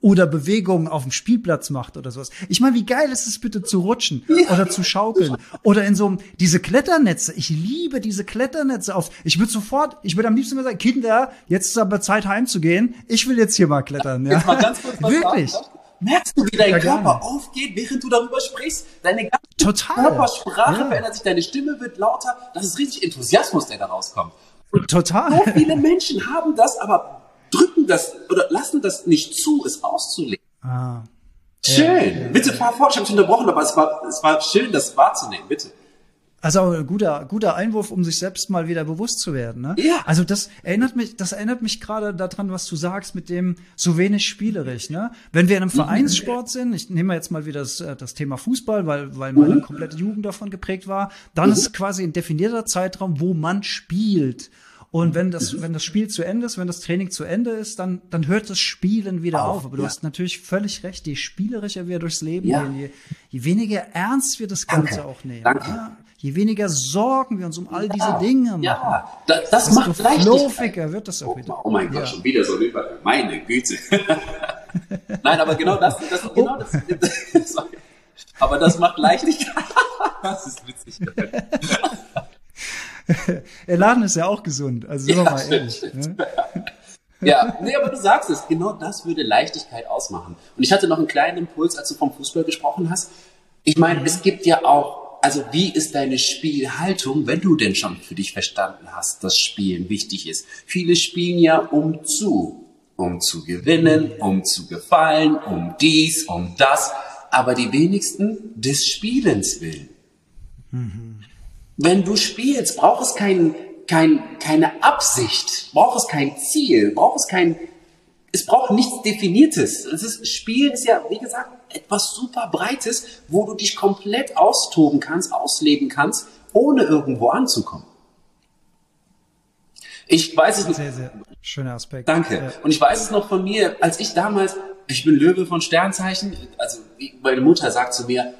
Oder Bewegungen auf dem Spielplatz macht oder sowas. Ich meine, wie geil ist es bitte zu rutschen oder zu schaukeln oder in so einem, diese Kletternetze. Ich liebe diese Kletternetze auf. Ich würde sofort, ich würde am liebsten mal sagen, Kinder, jetzt ist aber Zeit heimzugehen. Ich will jetzt hier mal klettern, ja. Mal Wirklich. sagen, Merkst du, wie dein ja, Körper aufgeht, während du darüber sprichst? Deine ganze Total. Körpersprache ja. verändert sich, deine Stimme wird lauter. Das ist richtig Enthusiasmus, der da rauskommt. Total. So viele Menschen haben das, aber drücken das oder lassen das nicht zu, es auszuleben. Ah. Schön. Ja, bitte fahr fort, ich habe dich unterbrochen, aber es war, es war schön, das wahrzunehmen, bitte. Also ein guter, guter Einwurf, um sich selbst mal wieder bewusst zu werden. Ne? Ja. Also das erinnert mich, das erinnert mich gerade daran, was du sagst mit dem so wenig spielerisch. Ne? Wenn wir in einem mhm. Vereinssport sind, ich nehme jetzt mal wieder das, äh, das Thema Fußball, weil, weil meine mhm. komplette Jugend davon geprägt war, dann mhm. ist quasi ein definierter Zeitraum, wo man spielt. Und wenn das, wenn das Spiel zu Ende ist, wenn das Training zu Ende ist, dann, dann hört das Spielen wieder auf. auf. Aber du ja. hast natürlich völlig recht, je spielerischer wir durchs Leben ja. gehen, je, je weniger ernst wir das Ganze Danke. auch nehmen. Danke. Ja? Je weniger Sorgen wir uns um all ja. diese Dinge machen. Ja, das, das macht fluffiger wird das auch oh, wieder. Oh mein Gott, schon wieder so ein Meine Güte. Nein, aber genau das, das, genau das, das aber das macht Leichtigkeit. das ist witzig. Der Laden ist ja auch gesund, also sind ja, wir mal ehrlich. Ne? Ja, nee, aber du sagst es, genau das würde Leichtigkeit ausmachen. Und ich hatte noch einen kleinen Impuls, als du vom Fußball gesprochen hast. Ich meine, es gibt ja auch, also wie ist deine Spielhaltung, wenn du denn schon für dich verstanden hast, dass Spielen wichtig ist? Viele spielen ja um zu, um zu gewinnen, um zu gefallen, um dies, um das, aber die wenigsten des Spielens willen. Mhm. Wenn du spielst, braucht es kein, kein, keine Absicht, braucht es kein Ziel, braucht es kein, es braucht nichts Definiertes. Es ist, Spielen ist ja, wie gesagt, etwas super Breites, wo du dich komplett austoben kannst, ausleben kannst, ohne irgendwo anzukommen. Ich weiß es noch. Sehr, sehr schöner Aspekt. Danke. Ja. Und ich weiß es noch von mir, als ich damals, ich bin Löwe von Sternzeichen, also meine Mutter sagt zu mir,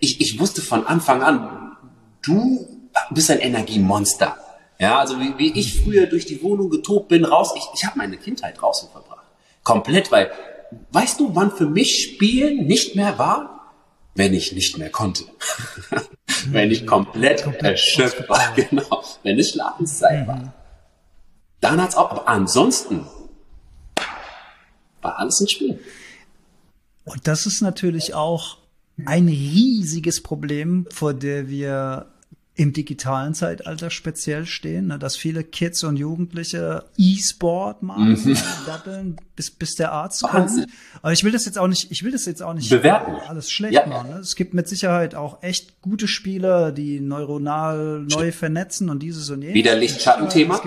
ich, ich wusste von Anfang an, du bist ein Energiemonster. Ja, also wie, wie ich früher durch die Wohnung getobt bin, raus, ich, ich habe meine Kindheit draußen verbracht. Komplett, weil, weißt du, wann für mich Spielen nicht mehr war? Wenn ich nicht mehr konnte. wenn ich komplett, komplett erschöpft war, genau. Wenn es Schlafenszeit mhm. war. Dann hat's auch, aber ansonsten war alles ein Spiel. Und das ist natürlich auch ein riesiges Problem, vor der wir im digitalen Zeitalter speziell stehen, ne, dass viele Kids und Jugendliche E-Sport machen, mhm. dabbeln, bis, bis der Arzt Wahnsinn. kommt. Aber ich will das jetzt auch nicht, ich will das jetzt auch nicht bewerten. alles schlecht ja. machen. Ne? Es gibt mit Sicherheit auch echt gute Spieler, die neuronal neu vernetzen und dieses und jenes. Wieder Lichtschattenthema.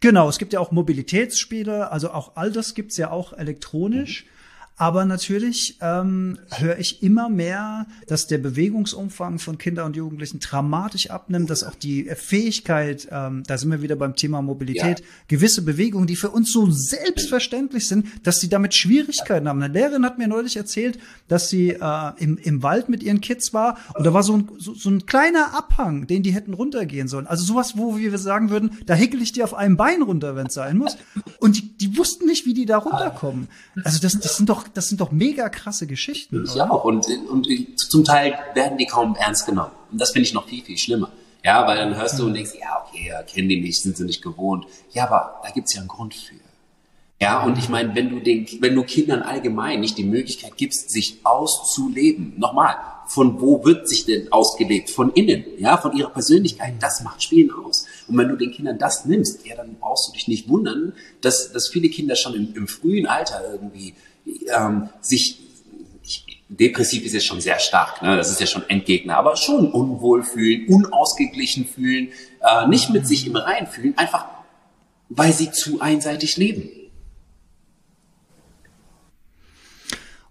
Genau, es gibt ja auch Mobilitätsspiele, also auch all das gibt's ja auch elektronisch. Mhm. Aber natürlich ähm, höre ich immer mehr, dass der Bewegungsumfang von Kindern und Jugendlichen dramatisch abnimmt, dass auch die Fähigkeit, ähm, da sind wir wieder beim Thema Mobilität, ja. gewisse Bewegungen, die für uns so selbstverständlich sind, dass sie damit Schwierigkeiten haben. Eine Lehrerin hat mir neulich erzählt, dass sie äh, im, im Wald mit ihren Kids war und da war so ein, so, so ein kleiner Abhang, den die hätten runtergehen sollen. Also sowas, wo wir sagen würden, da hickel ich dir auf einem Bein runter, wenn es sein muss. Und die, die wussten nicht, wie die da runterkommen. Also das, das sind doch das sind doch mega krasse Geschichten. Ja, auch. Und, und zum Teil werden die kaum ernst genommen. Und das finde ich noch viel, viel schlimmer. Ja, weil dann hörst du und denkst, ja, okay, ja, kennen die nicht, sind sie nicht gewohnt. Ja, aber da gibt's ja einen Grund für. Ja, und ich meine, wenn du den, wenn du Kindern allgemein nicht die Möglichkeit gibst, sich auszuleben, nochmal, von wo wird sich denn ausgelebt? Von innen, ja, von ihrer Persönlichkeit. Das macht Spielen aus. Und wenn du den Kindern das nimmst, ja, dann brauchst du dich nicht wundern, dass, dass viele Kinder schon im, im frühen Alter irgendwie ähm, sich depressiv ist jetzt schon sehr stark, ne? das ist ja schon Endgegner, aber schon unwohl fühlen, unausgeglichen fühlen, äh, nicht mit sich im Rein fühlen, einfach weil sie zu einseitig leben.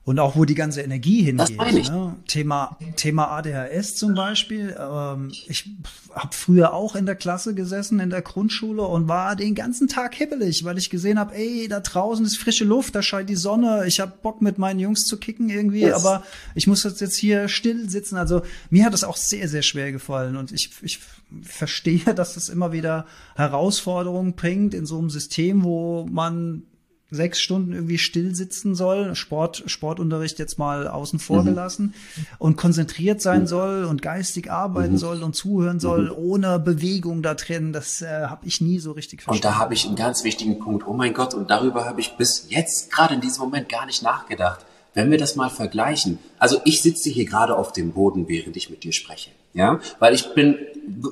Und auch wo die ganze Energie hingeht. Ne? Thema, Thema ADHS zum Beispiel. Ähm, ich habe früher auch in der Klasse gesessen, in der Grundschule und war den ganzen Tag hibbelig, weil ich gesehen habe, ey, da draußen ist frische Luft, da scheint die Sonne, ich habe Bock mit meinen Jungs zu kicken irgendwie, yes. aber ich muss jetzt hier still sitzen. Also mir hat es auch sehr, sehr schwer gefallen und ich, ich verstehe, dass das immer wieder Herausforderungen bringt in so einem System, wo man sechs Stunden irgendwie still sitzen soll, Sport, Sportunterricht jetzt mal außen vor mhm. gelassen und konzentriert sein mhm. soll und geistig arbeiten mhm. soll und zuhören soll, mhm. ohne Bewegung da drin, das äh, habe ich nie so richtig verstanden. Und da habe ich einen ganz wichtigen Punkt, oh mein Gott, und darüber habe ich bis jetzt, gerade in diesem Moment, gar nicht nachgedacht. Wenn wir das mal vergleichen, also ich sitze hier gerade auf dem Boden, während ich mit dir spreche, ja, weil ich bin,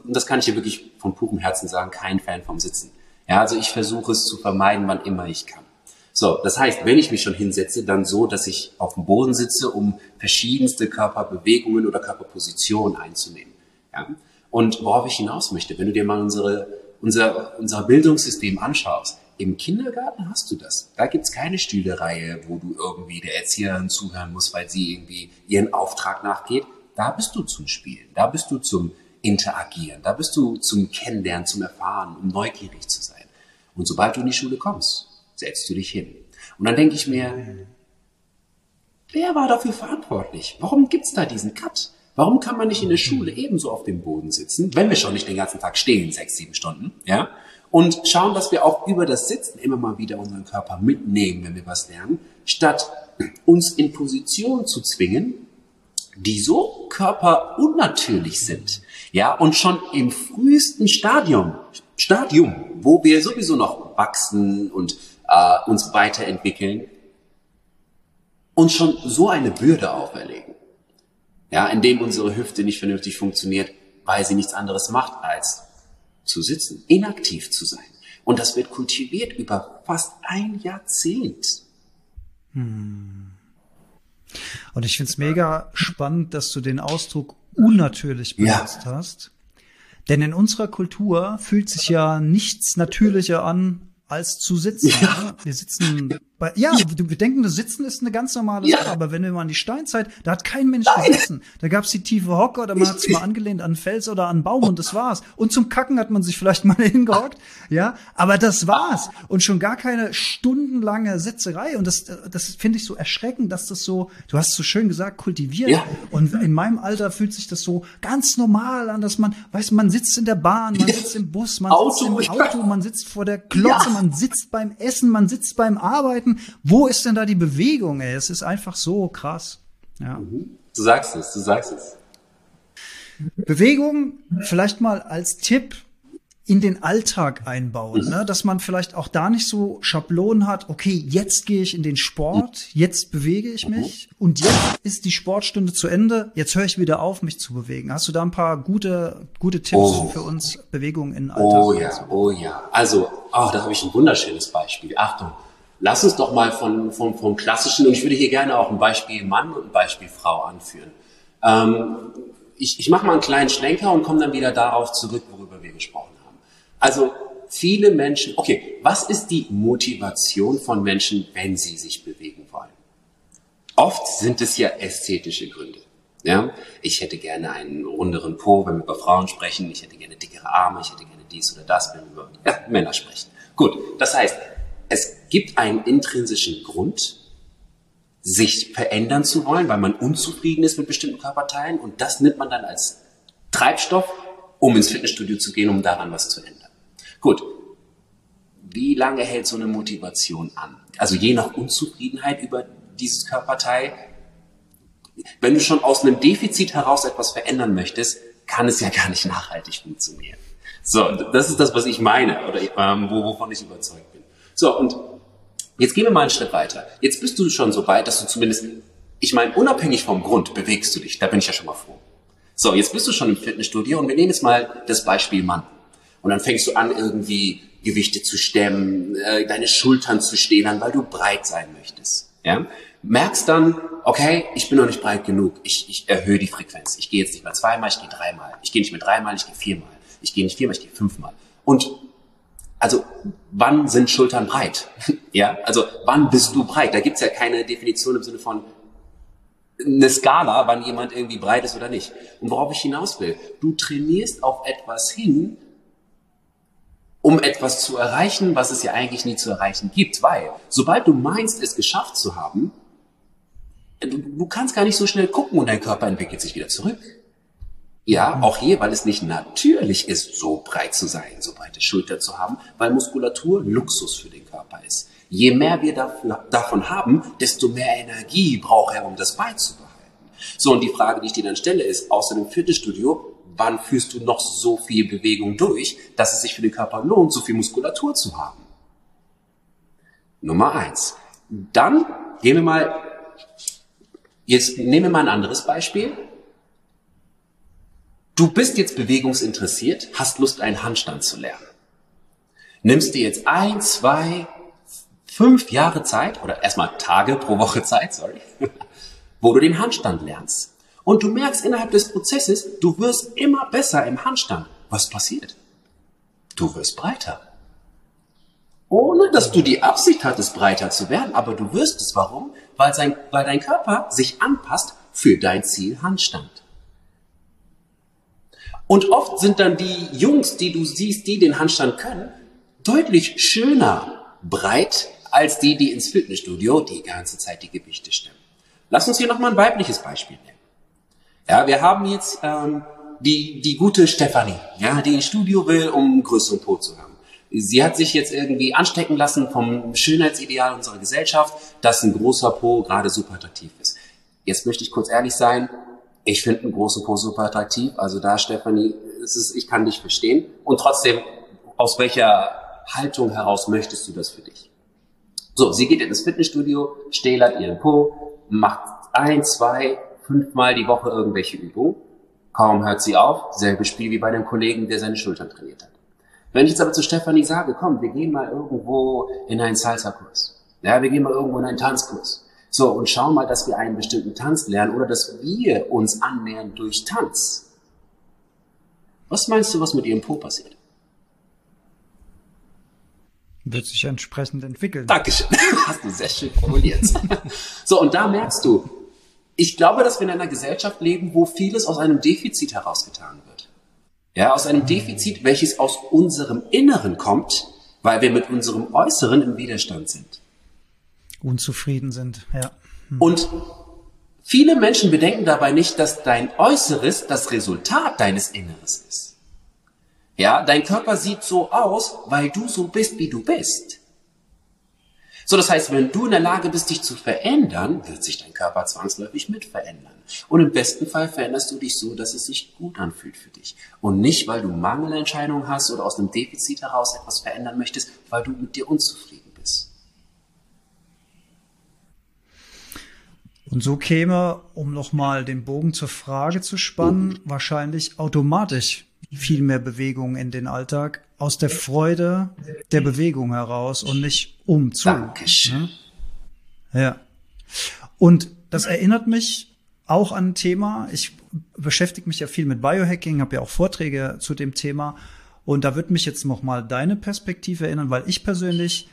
das kann ich dir wirklich von purem Herzen sagen, kein Fan vom Sitzen. Ja, also ich versuche es zu vermeiden, wann immer ich kann. So, das heißt, wenn ich mich schon hinsetze, dann so, dass ich auf dem Boden sitze, um verschiedenste Körperbewegungen oder Körperpositionen einzunehmen. Ja? Und worauf ich hinaus möchte, wenn du dir mal unsere, unser, unser Bildungssystem anschaust, im Kindergarten hast du das. Da gibt's keine Stühlereihe, wo du irgendwie der Erzieherin zuhören musst, weil sie irgendwie ihren Auftrag nachgeht. Da bist du zum Spielen, da bist du zum Interagieren, da bist du zum Kennenlernen, zum Erfahren, um neugierig zu sein. Und sobald du in die Schule kommst, setzt du dich hin. Und dann denke ich mir, wer war dafür verantwortlich? Warum gibt's da diesen Cut? Warum kann man nicht in der Schule ebenso auf dem Boden sitzen, wenn wir schon nicht den ganzen Tag stehen, sechs, sieben Stunden, ja? Und schauen, dass wir auch über das Sitzen immer mal wieder unseren Körper mitnehmen, wenn wir was lernen, statt uns in Positionen zu zwingen, die so körperunnatürlich sind, ja, und schon im frühesten Stadium, Stadium, wo wir sowieso noch wachsen und äh, uns weiterentwickeln, uns schon so eine Bürde auferlegen. Ja, indem unsere Hüfte nicht vernünftig funktioniert, weil sie nichts anderes macht als zu sitzen, inaktiv zu sein. Und das wird kultiviert über fast ein Jahrzehnt. Hm. Und ich finde es mega spannend, dass du den Ausdruck unnatürlich benutzt ja. hast. Denn in unserer Kultur fühlt sich ja nichts natürlicher an, als zu sitzen. Ja. Wir sitzen bei, ja, ja, wir denken, das Sitzen ist eine ganz normale ja. Sache, aber wenn wir mal an die Steinzeit, da hat kein Mensch Nein. gesessen. Da gab's die tiefe Hocke oder man hat's mal angelehnt an einen Fels oder an einen Baum und das war's. Und zum Kacken hat man sich vielleicht mal hingehockt, ja, aber das war's. Und schon gar keine stundenlange Sitzerei. Und das, das finde ich so erschreckend, dass das so, du hast so schön gesagt, kultiviert. Ja. Und in meinem Alter fühlt sich das so ganz normal an, dass man, weißt man sitzt in der Bahn, man sitzt im Bus, man Auto. sitzt im Auto, man sitzt vor der Klotze, man sitzt beim Essen, man sitzt beim Arbeiten denken, wo ist denn da die Bewegung, ey? Es ist einfach so krass. Ja. Mhm. Du sagst es, du sagst es. Bewegung vielleicht mal als Tipp in den Alltag einbauen, ne? dass man vielleicht auch da nicht so Schablonen hat, okay, jetzt gehe ich in den Sport, jetzt bewege ich mich und jetzt ist die Sportstunde zu Ende, jetzt höre ich wieder auf, mich zu bewegen. Hast du da ein paar gute, gute Tipps oh. für uns, Bewegung in den Alltag? Oh ja, oh ja. Also, oh, da habe ich ein wunderschönes Beispiel. Achtung, lass uns doch mal von, von, vom klassischen, und ich würde hier gerne auch ein Beispiel Mann und ein Beispiel Frau anführen. Ähm, ich ich mache mal einen kleinen Schlenker und komme dann wieder darauf zurück, worüber wir gesprochen haben. Also viele Menschen, okay, was ist die Motivation von Menschen, wenn sie sich bewegen wollen? Oft sind es ja ästhetische Gründe. Ja, ich hätte gerne einen runderen Po, wenn wir über Frauen sprechen. Ich hätte gerne dickere Arme. Ich hätte gerne dies oder das, wenn wir über ja, Männer sprechen. Gut, das heißt, es gibt einen intrinsischen Grund, sich verändern zu wollen, weil man unzufrieden ist mit bestimmten Körperteilen und das nimmt man dann als Treibstoff, um ins Fitnessstudio zu gehen, um daran was zu ändern. Gut. Wie lange hält so eine Motivation an? Also je nach Unzufriedenheit über dieses Körperteil. Wenn du schon aus einem Defizit heraus etwas verändern möchtest, kann es ja gar nicht nachhaltig funktionieren. So, das ist das, was ich meine oder ähm, wovon ich überzeugt bin. So, und jetzt gehen wir mal einen Schritt weiter. Jetzt bist du schon so weit, dass du zumindest, ich meine, unabhängig vom Grund bewegst du dich. Da bin ich ja schon mal froh. So, jetzt bist du schon im Fitnessstudio und wir nehmen jetzt mal das Beispiel Mann. Und dann fängst du an, irgendwie Gewichte zu stemmen, äh, deine Schultern zu stehlen, weil du breit sein möchtest. Ja? Merkst dann, okay, ich bin noch nicht breit genug. Ich, ich erhöhe die Frequenz. Ich gehe jetzt nicht mehr zweimal, ich gehe dreimal. Ich gehe nicht mehr dreimal, ich gehe viermal. Ich gehe nicht viermal, ich gehe fünfmal. Und also wann sind Schultern breit? ja, also wann bist du breit? Da gibt's ja keine Definition im Sinne von eine Skala, wann jemand irgendwie breit ist oder nicht. Und worauf ich hinaus will, du trainierst auf etwas hin, um etwas zu erreichen, was es ja eigentlich nie zu erreichen gibt, weil sobald du meinst, es geschafft zu haben, du, du kannst gar nicht so schnell gucken und dein Körper entwickelt sich wieder zurück. Ja, auch hier, weil es nicht natürlich ist, so breit zu sein, so breite Schulter zu haben, weil Muskulatur Luxus für den Körper ist. Je mehr wir dafür, davon haben, desto mehr Energie braucht er, um das beizubehalten. So, und die Frage, die ich dir dann stelle, ist, außer dem Fitnessstudio, wann führst du noch so viel Bewegung durch, dass es sich für den Körper lohnt, so viel Muskulatur zu haben? Nummer eins. Dann gehen wir mal, jetzt nehmen wir mal ein anderes Beispiel. Du bist jetzt bewegungsinteressiert, hast Lust, einen Handstand zu lernen. Nimmst dir jetzt ein, zwei, fünf Jahre Zeit, oder erstmal Tage pro Woche Zeit, sorry, wo du den Handstand lernst. Und du merkst innerhalb des Prozesses, du wirst immer besser im Handstand. Was passiert? Du wirst breiter. Ohne dass du die Absicht hattest, breiter zu werden, aber du wirst es. Warum? Weil, sein, weil dein Körper sich anpasst für dein Ziel Handstand. Und oft sind dann die Jungs, die du siehst, die den Handstand können, deutlich schöner breit als die, die ins Fitnessstudio die ganze Zeit die Gewichte stemmen. Lass uns hier nochmal ein weibliches Beispiel nehmen. Ja, wir haben jetzt ähm, die, die gute Stefanie, ja, die ins Studio will, um einen größeren Po zu haben. Sie hat sich jetzt irgendwie anstecken lassen vom Schönheitsideal unserer Gesellschaft, dass ein großer Po gerade super attraktiv ist. Jetzt möchte ich kurz ehrlich sein, ich finde einen großen Po super attraktiv. Also da, Stefanie, es ist, ich kann dich verstehen. Und trotzdem, aus welcher Haltung heraus möchtest du das für dich? So, sie geht ins Fitnessstudio, stählert ihren Po, macht ein, zwei, fünfmal die Woche irgendwelche Übungen. Kaum hört sie auf, selbe Spiel wie bei dem Kollegen, der seine Schultern trainiert hat. Wenn ich jetzt aber zu Stefanie sage, komm, wir gehen mal irgendwo in einen Salsa-Kurs. Ja, wir gehen mal irgendwo in einen Tanzkurs. So, und schauen mal, dass wir einen bestimmten Tanz lernen oder dass wir uns annähern durch Tanz. Was meinst du, was mit ihrem Po passiert? Wird sich entsprechend entwickeln. Dankeschön. Hast du sehr schön formuliert. so, und da merkst du, ich glaube, dass wir in einer Gesellschaft leben, wo vieles aus einem Defizit herausgetan wird. Ja, aus einem Defizit, welches aus unserem Inneren kommt, weil wir mit unserem Äußeren im Widerstand sind. Unzufrieden sind, ja. Hm. Und viele Menschen bedenken dabei nicht, dass dein Äußeres das Resultat deines Inneres ist. Ja, dein Körper sieht so aus, weil du so bist, wie du bist. So, das heißt, wenn du in der Lage bist, dich zu verändern, wird sich dein Körper zwangsläufig mit verändern. Und im besten Fall veränderst du dich so, dass es sich gut anfühlt für dich. Und nicht, weil du Mangelentscheidungen hast oder aus einem Defizit heraus etwas verändern möchtest, weil du mit dir unzufrieden bist. Und so käme, um nochmal den Bogen zur Frage zu spannen, wahrscheinlich automatisch viel mehr Bewegung in den Alltag aus der Freude der Bewegung heraus und nicht um zu. Dankeschön. Ja. Und das erinnert mich auch an ein Thema. Ich beschäftige mich ja viel mit Biohacking, habe ja auch Vorträge zu dem Thema. Und da wird mich jetzt noch mal deine Perspektive erinnern, weil ich persönlich,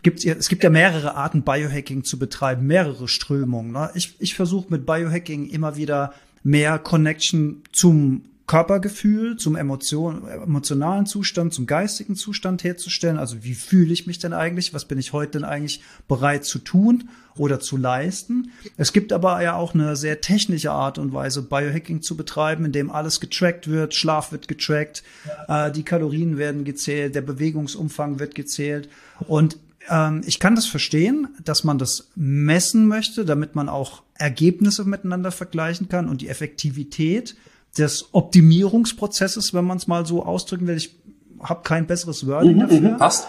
es gibt, es gibt ja mehrere Arten, Biohacking zu betreiben, mehrere Strömungen. Ne? Ich, ich versuche mit Biohacking immer wieder mehr Connection zum Körpergefühl, zum Emotion, emotionalen Zustand, zum geistigen Zustand herzustellen. Also wie fühle ich mich denn eigentlich? Was bin ich heute denn eigentlich bereit zu tun oder zu leisten? Es gibt aber ja auch eine sehr technische Art und Weise, Biohacking zu betreiben, in dem alles getrackt wird, Schlaf wird getrackt, ja. äh, die Kalorien werden gezählt, der Bewegungsumfang wird gezählt. Und ähm, ich kann das verstehen, dass man das messen möchte, damit man auch Ergebnisse miteinander vergleichen kann und die Effektivität des Optimierungsprozesses, wenn man es mal so ausdrücken will. Ich habe kein besseres Wording mhm, dafür. Mhm, passt.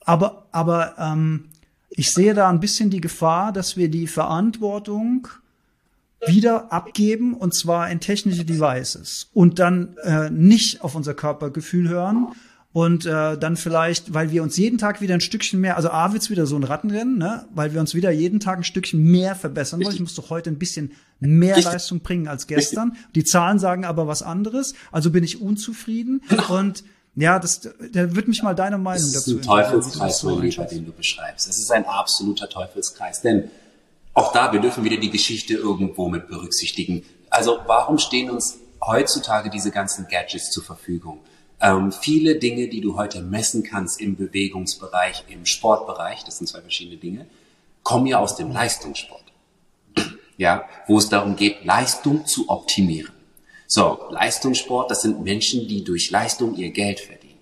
Aber, aber ähm, ich sehe da ein bisschen die Gefahr, dass wir die Verantwortung wieder abgeben und zwar in technische Devices und dann äh, nicht auf unser Körpergefühl hören, und äh, dann vielleicht, weil wir uns jeden Tag wieder ein Stückchen mehr, also A wird's wieder so ein Rattenrennen, ne? weil wir uns wieder jeden Tag ein Stückchen mehr verbessern wollen. Ich muss doch heute ein bisschen mehr Richtig. Leistung bringen als gestern. Richtig. Die Zahlen sagen aber was anderes. Also bin ich unzufrieden. Und ja, das, da wird mich mal deine Meinung dazu. Das ist ein Teufelskreis, mein Lieber, den du beschreibst. Es ist ein absoluter Teufelskreis, denn auch da, wir dürfen wieder die Geschichte irgendwo mit berücksichtigen. Also warum stehen uns heutzutage diese ganzen Gadgets zur Verfügung? Ähm, viele Dinge, die du heute messen kannst im Bewegungsbereich, im Sportbereich, das sind zwei verschiedene Dinge, kommen ja aus dem Leistungssport. Ja, wo es darum geht, Leistung zu optimieren. So, Leistungssport, das sind Menschen, die durch Leistung ihr Geld verdienen.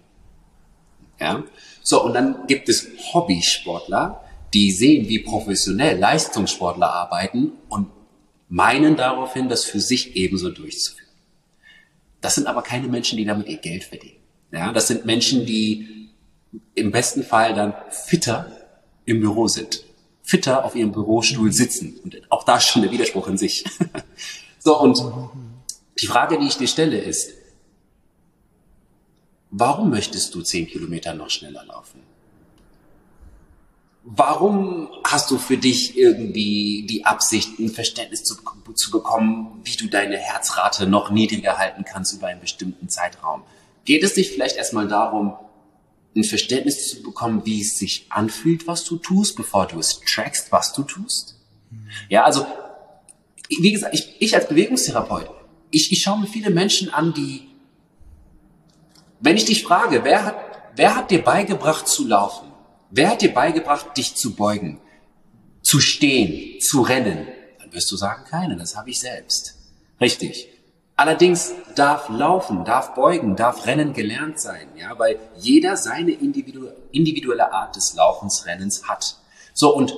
Ja, So, und dann gibt es Hobbysportler, die sehen, wie professionell Leistungssportler arbeiten und meinen daraufhin, das für sich ebenso durchzuführen. Das sind aber keine Menschen, die damit ihr Geld verdienen. Ja, das sind Menschen, die im besten Fall dann fitter im Büro sind, fitter auf ihrem Bürostuhl sitzen. Und auch da schon der Widerspruch in sich. so, und die Frage, die ich dir stelle, ist, warum möchtest du zehn Kilometer noch schneller laufen? Warum hast du für dich irgendwie die Absicht, ein Verständnis zu, zu bekommen, wie du deine Herzrate noch niedriger halten kannst über einen bestimmten Zeitraum? Geht es dich vielleicht erstmal darum, ein Verständnis zu bekommen, wie es sich anfühlt, was du tust, bevor du es trackst, was du tust? Ja, also, wie gesagt, ich, ich als Bewegungstherapeut, ich, ich schaue mir viele Menschen an, die, wenn ich dich frage, wer hat, wer hat dir beigebracht zu laufen? Wer hat dir beigebracht, dich zu beugen, zu stehen, zu rennen? Dann wirst du sagen, keine, das habe ich selbst. Richtig. Allerdings darf Laufen, darf Beugen, darf Rennen gelernt sein, ja, weil jeder seine individuelle Art des Laufens, Rennens hat. So, und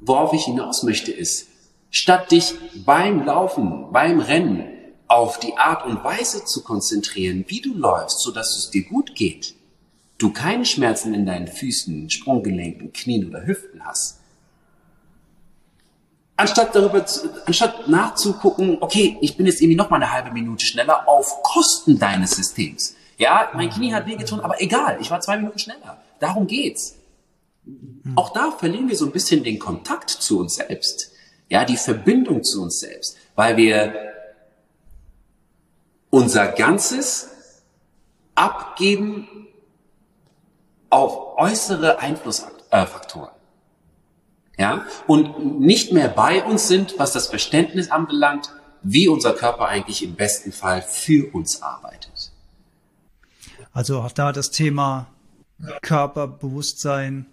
worauf ich hinaus möchte ist, statt dich beim Laufen, beim Rennen auf die Art und Weise zu konzentrieren, wie du läufst, so dass es dir gut geht, du keine Schmerzen in deinen Füßen, Sprunggelenken, Knien oder Hüften hast, anstatt darüber, anstatt nachzugucken, okay, ich bin jetzt irgendwie noch mal eine halbe Minute schneller auf Kosten deines Systems. Ja, mein Knie hat wehgetan, aber egal, ich war zwei Minuten schneller. Darum geht's. Auch da verlieren wir so ein bisschen den Kontakt zu uns selbst. Ja, die Verbindung zu uns selbst, weil wir unser Ganzes abgeben auf äußere Einflussfaktoren. Ja, und nicht mehr bei uns sind, was das Verständnis anbelangt, wie unser Körper eigentlich im besten Fall für uns arbeitet. Also auch da das Thema Körperbewusstsein,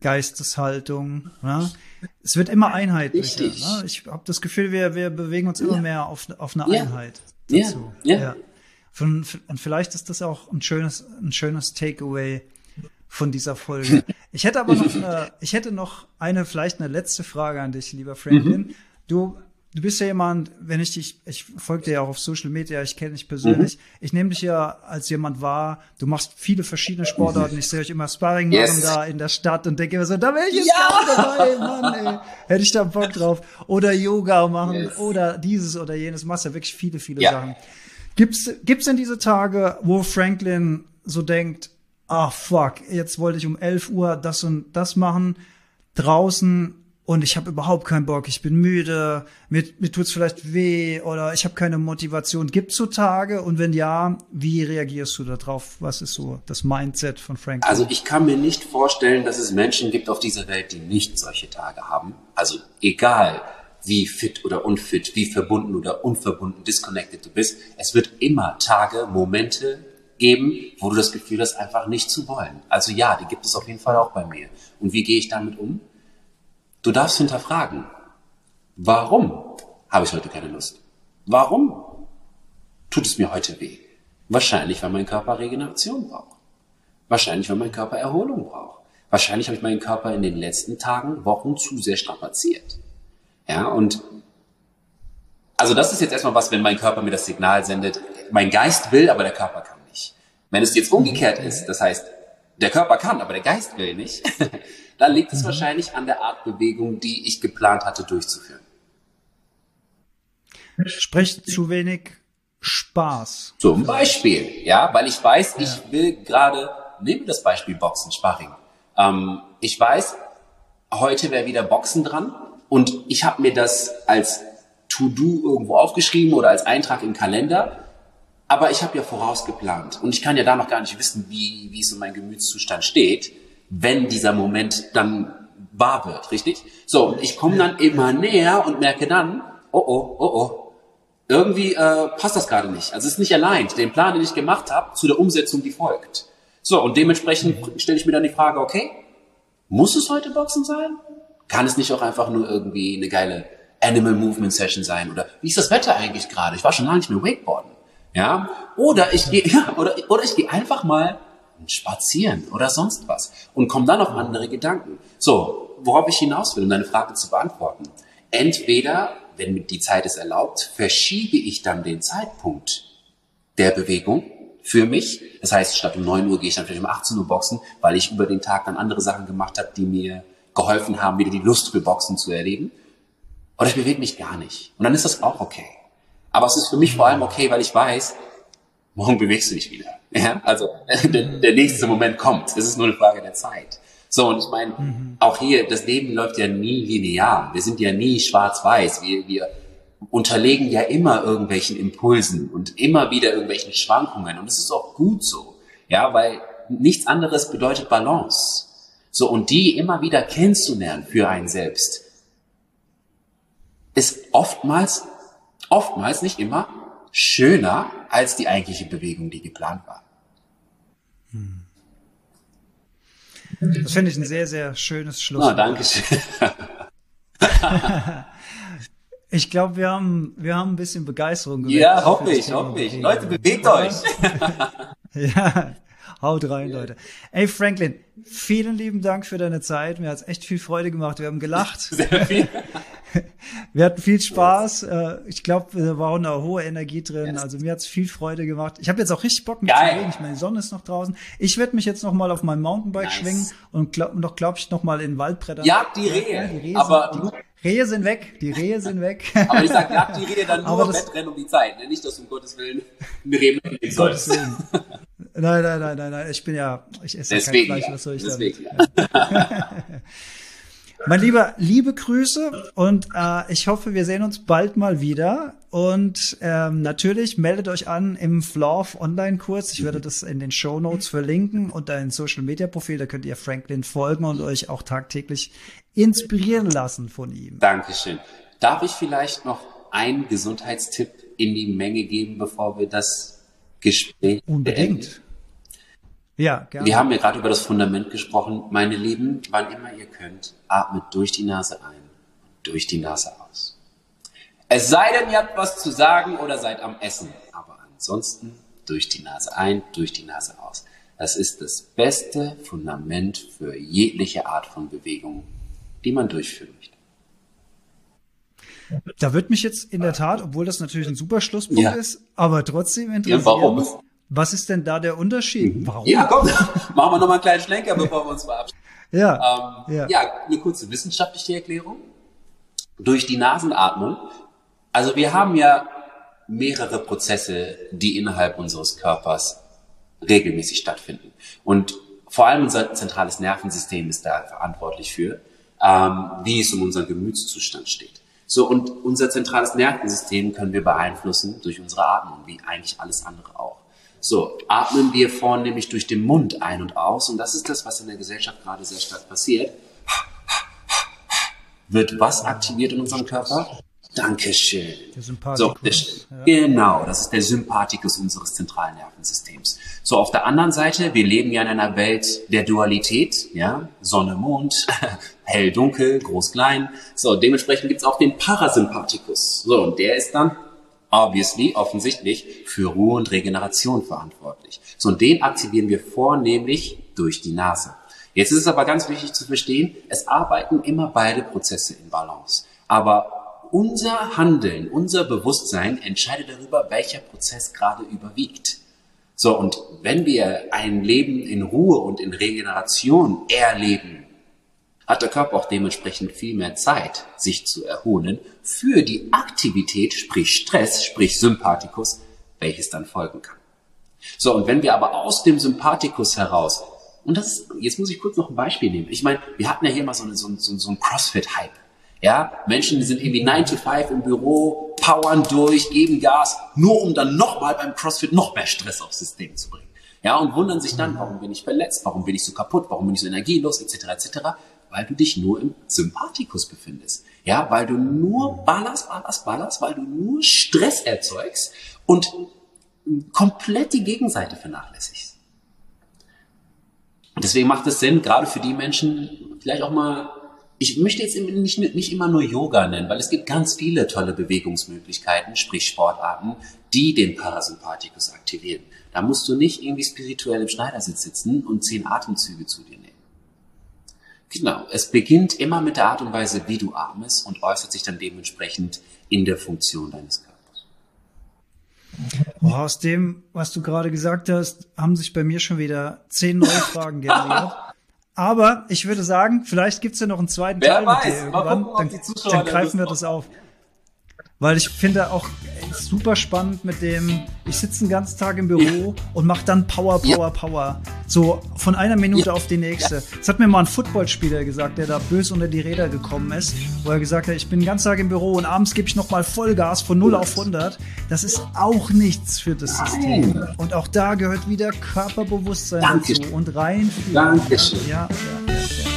Geisteshaltung. Ne? Es wird immer einheitlicher. Ne? Ich habe das Gefühl, wir, wir bewegen uns immer ja. mehr auf, auf eine ja. Einheit dazu. Ja. ja. Von, und vielleicht ist das auch ein schönes, ein schönes Takeaway von dieser Folge. Ich hätte aber noch eine, ich hätte noch eine, vielleicht eine letzte Frage an dich, lieber Franklin. Mhm. Du, du bist ja jemand, wenn ich dich, ich folge dir ja auch auf Social Media, ich kenne dich persönlich. Mhm. Ich nehme dich ja als jemand wahr, du machst viele verschiedene Sportarten. Ich sehe euch immer Sparring yes. machen da in der Stadt und denke immer so, da wäre ich jetzt ja. dabei, Mann, ey. Hätte ich da Bock drauf. Oder Yoga machen yes. oder dieses oder jenes. Du machst ja wirklich viele, viele ja. Sachen. Gibt's, gibt's denn diese Tage, wo Franklin so denkt, ah fuck, jetzt wollte ich um 11 Uhr das und das machen draußen und ich habe überhaupt keinen Bock, ich bin müde, mir, mir tut's vielleicht weh oder ich habe keine Motivation. Gibt's so Tage und wenn ja, wie reagierst du darauf? Was ist so das Mindset von Frank? Also ich kann mir nicht vorstellen, dass es Menschen gibt auf dieser Welt, die nicht solche Tage haben. Also egal wie fit oder unfit, wie verbunden oder unverbunden, disconnected du bist, es wird immer Tage, Momente geben, wo du das Gefühl hast, einfach nicht zu wollen. Also ja, die gibt es auf jeden Fall auch bei mir. Und wie gehe ich damit um? Du darfst hinterfragen, warum habe ich heute keine Lust? Warum tut es mir heute weh? Wahrscheinlich, weil mein Körper Regeneration braucht. Wahrscheinlich, weil mein Körper Erholung braucht. Wahrscheinlich habe ich meinen Körper in den letzten Tagen, Wochen zu sehr strapaziert. Ja, und also das ist jetzt erstmal was, wenn mein Körper mir das Signal sendet, mein Geist will, aber der Körper kann wenn es jetzt umgekehrt ist, das heißt, der Körper kann, aber der Geist will nicht, dann liegt es mhm. wahrscheinlich an der Art Bewegung, die ich geplant hatte durchzuführen. Sprich zu wenig Spaß. Zum Beispiel, ja, weil ich weiß, ich will gerade, nehmen das Beispiel Boxen, Sparring. Ähm, ich weiß, heute wäre wieder Boxen dran und ich habe mir das als To-Do irgendwo aufgeschrieben oder als Eintrag im Kalender aber ich habe ja vorausgeplant und ich kann ja da noch gar nicht wissen, wie, wie es in meinem Gemütszustand steht, wenn dieser Moment dann wahr wird, richtig? So, und ich komme dann immer näher und merke dann, oh oh, oh oh, irgendwie äh, passt das gerade nicht. Also es ist nicht allein, den Plan, den ich gemacht habe, zu der Umsetzung, die folgt. So, und dementsprechend stelle ich mir dann die Frage, okay, muss es heute Boxen sein? Kann es nicht auch einfach nur irgendwie eine geile Animal Movement Session sein? Oder wie ist das Wetter eigentlich gerade? Ich war schon lange nicht mehr Wakeboarden. Ja? Oder ich gehe ja, oder, oder ich gehe einfach mal spazieren oder sonst was und komme dann auf andere Gedanken. So, worauf ich hinaus will, um deine Frage zu beantworten. Entweder, wenn die Zeit es erlaubt, verschiebe ich dann den Zeitpunkt der Bewegung für mich. Das heißt, statt um 9 Uhr gehe ich dann vielleicht um 18 Uhr boxen, weil ich über den Tag dann andere Sachen gemacht habe, die mir geholfen haben, wieder die Lust für Boxen zu erleben. Oder ich bewege mich gar nicht. Und dann ist das auch okay. Aber es ist für mich vor allem okay, weil ich weiß, morgen bewegst du dich wieder. Ja? Also der, der nächste Moment kommt. Es ist nur eine Frage der Zeit. So, und ich meine, mhm. auch hier, das Leben läuft ja nie linear. Wir sind ja nie schwarz-weiß. Wir, wir unterlegen ja immer irgendwelchen Impulsen und immer wieder irgendwelchen Schwankungen. Und es ist auch gut so. Ja, weil nichts anderes bedeutet Balance. So, und die immer wieder kennenzulernen für einen selbst, ist oftmals, oftmals nicht immer, schöner als die eigentliche Bewegung, die geplant war. Das finde ich ein sehr, sehr schönes Schluss. Ah, danke schön. ich glaube, wir haben, wir haben ein bisschen Begeisterung geweckt. Ja, hoffe ich, hoffe ich. Leute, bewegt euch. ja, haut rein, Leute. Ey, Franklin, vielen lieben Dank für deine Zeit. Mir hat es echt viel Freude gemacht. Wir haben gelacht. Sehr viel. Wir hatten viel Spaß. Yes. Ich glaube, da war auch eine hohe Energie drin. Yes. Also mir hat's viel Freude gemacht. Ich habe jetzt auch richtig Bock mit zu reden. Ich meine, die Sonne ist noch draußen. Ich werde mich jetzt noch mal auf mein Mountainbike nice. schwingen und glaub, noch, glaube ich, noch mal in den Wald brettern. Ja, die Rehe. Ja, die Rehe aber sind, die Rehe sind weg. Die Rehe sind weg. aber ich sag, jagt die Rehe dann nur Wettrennen um die Zeit. Ne? Nicht, dass um Gottes Willen eine Rehe mitnehmen sollst. Nein, nein, nein, nein, nein. Ich bin ja, ich esse Deswegen, kein Fleisch. Was soll ich Deswegen, damit? Ja. Mein Lieber, liebe Grüße und äh, ich hoffe, wir sehen uns bald mal wieder. Und ähm, natürlich meldet euch an im Florf Online-Kurs. Ich werde das in den Show Notes verlinken und dein Social-Media-Profil. Da könnt ihr Franklin folgen und euch auch tagtäglich inspirieren lassen von ihm. Dankeschön. Darf ich vielleicht noch einen Gesundheitstipp in die Menge geben, bevor wir das Gespräch Unbedingt. Beenden? Ja, gerne. Wir haben ja gerade über das Fundament gesprochen. Meine Lieben, wann immer ihr könnt, atmet durch die Nase ein und durch die Nase aus. Es sei denn, ihr habt was zu sagen oder seid am Essen. Aber ansonsten durch die Nase ein, durch die Nase aus. Das ist das beste Fundament für jegliche Art von Bewegung, die man durchführen möchte. Da wird mich jetzt in der Tat, obwohl das natürlich ein super Schlusspunkt ja. ist, aber trotzdem interessieren. Ja, warum? Was ist denn da der Unterschied? Mhm. Warum? Ja, komm, machen wir nochmal einen kleinen Schlenker, bevor wir uns verabschieden. Ja, ähm, ja. ja, eine kurze wissenschaftliche Erklärung. Durch die Nasenatmung. Also wir haben ja mehrere Prozesse, die innerhalb unseres Körpers regelmäßig stattfinden. Und vor allem unser zentrales Nervensystem ist da verantwortlich für, ähm, wie es um unseren Gemütszustand steht. So, und unser zentrales Nervensystem können wir beeinflussen durch unsere Atmung, wie eigentlich alles andere auch. So, atmen wir vornehmlich durch den Mund ein und aus. Und das ist das, was in der Gesellschaft gerade sehr stark passiert. Wird was aktiviert in unserem Körper? Dankeschön. Der Sympathikus. So, der, ja. Genau, das ist der Sympathikus unseres zentralen Nervensystems. So, auf der anderen Seite, wir leben ja in einer Welt der Dualität, ja, Sonne, Mond, hell, dunkel, groß, klein. So, dementsprechend gibt's auch den Parasympathikus. So, und der ist dann obviously, offensichtlich, für Ruhe und Regeneration verantwortlich. So, und den aktivieren wir vornehmlich durch die Nase. Jetzt ist es aber ganz wichtig zu verstehen, es arbeiten immer beide Prozesse in Balance. Aber unser Handeln, unser Bewusstsein entscheidet darüber, welcher Prozess gerade überwiegt. So, und wenn wir ein Leben in Ruhe und in Regeneration erleben, hat der Körper auch dementsprechend viel mehr Zeit, sich zu erholen für die Aktivität, sprich Stress, sprich Sympathikus, welches dann folgen kann. So, und wenn wir aber aus dem Sympathikus heraus, und das ist, jetzt muss ich kurz noch ein Beispiel nehmen. Ich meine, wir hatten ja hier mal so, eine, so, so, so einen CrossFit-Hype. Ja, Menschen, die sind irgendwie 9 to 5 im Büro, powern durch, geben Gas, nur um dann nochmal beim CrossFit noch mehr Stress aufs System zu bringen. Ja, und wundern sich dann, warum bin ich verletzt, warum bin ich so kaputt, warum bin ich so energielos, etc., etc weil du dich nur im Sympathikus befindest. Ja, weil du nur ballerst, ballerst, ballerst, weil du nur Stress erzeugst und komplett die Gegenseite vernachlässigst. Deswegen macht es Sinn, gerade für die Menschen, vielleicht auch mal ich möchte jetzt nicht, nicht immer nur Yoga nennen, weil es gibt ganz viele tolle Bewegungsmöglichkeiten, sprich Sportarten, die den Parasympathikus aktivieren. Da musst du nicht irgendwie spirituell im Schneidersitz sitzen und zehn Atemzüge zu dir nehmen. Genau, es beginnt immer mit der Art und Weise, wie du atmest und äußert sich dann dementsprechend in der Funktion deines Körpers. Boah, aus dem, was du gerade gesagt hast, haben sich bei mir schon wieder zehn neue Fragen generiert. Aber ich würde sagen, vielleicht gibt's ja noch einen zweiten Wer Teil weiß, mit dir irgendwann. Gucken, dann, dann greifen wir das auf. Weil ich finde auch super spannend mit dem, ich sitze den ganzen Tag im Büro ja. und mache dann Power, Power, ja. Power. So von einer Minute ja. auf die nächste. Das hat mir mal ein Footballspieler gesagt, der da böse unter die Räder gekommen ist, wo er gesagt hat, ich bin den ganzen Tag im Büro und abends gebe ich nochmal Vollgas von 0 auf 100. Das ist auch nichts für das System. Und auch da gehört wieder Körperbewusstsein Dankeschön. dazu und rein. Dankeschön. Ja, ja.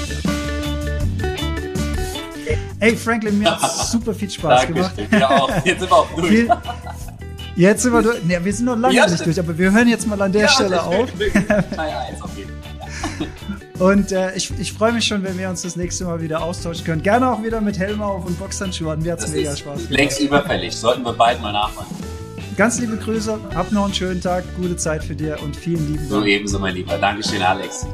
Ey, Franklin, mir hat super viel Spaß gemacht. Ja, auch. Jetzt sind wir auch durch. Jetzt sind wir durch. Ne, wir sind noch lange ja, nicht durch, aber wir hören jetzt mal an der ja, Stelle auf. Und äh, ich, ich freue mich schon, wenn wir uns das nächste Mal wieder austauschen können. Gerne auch wieder mit Helm auf und Boxhandschuhen. Mir hat es mega Spaß gemacht. Längst überfällig. Sollten wir bald mal nachmachen. Ganz liebe Grüße, hab noch einen schönen Tag, gute Zeit für dir und vielen lieben Dank. So ebenso, mein Lieber. Dankeschön, Alex.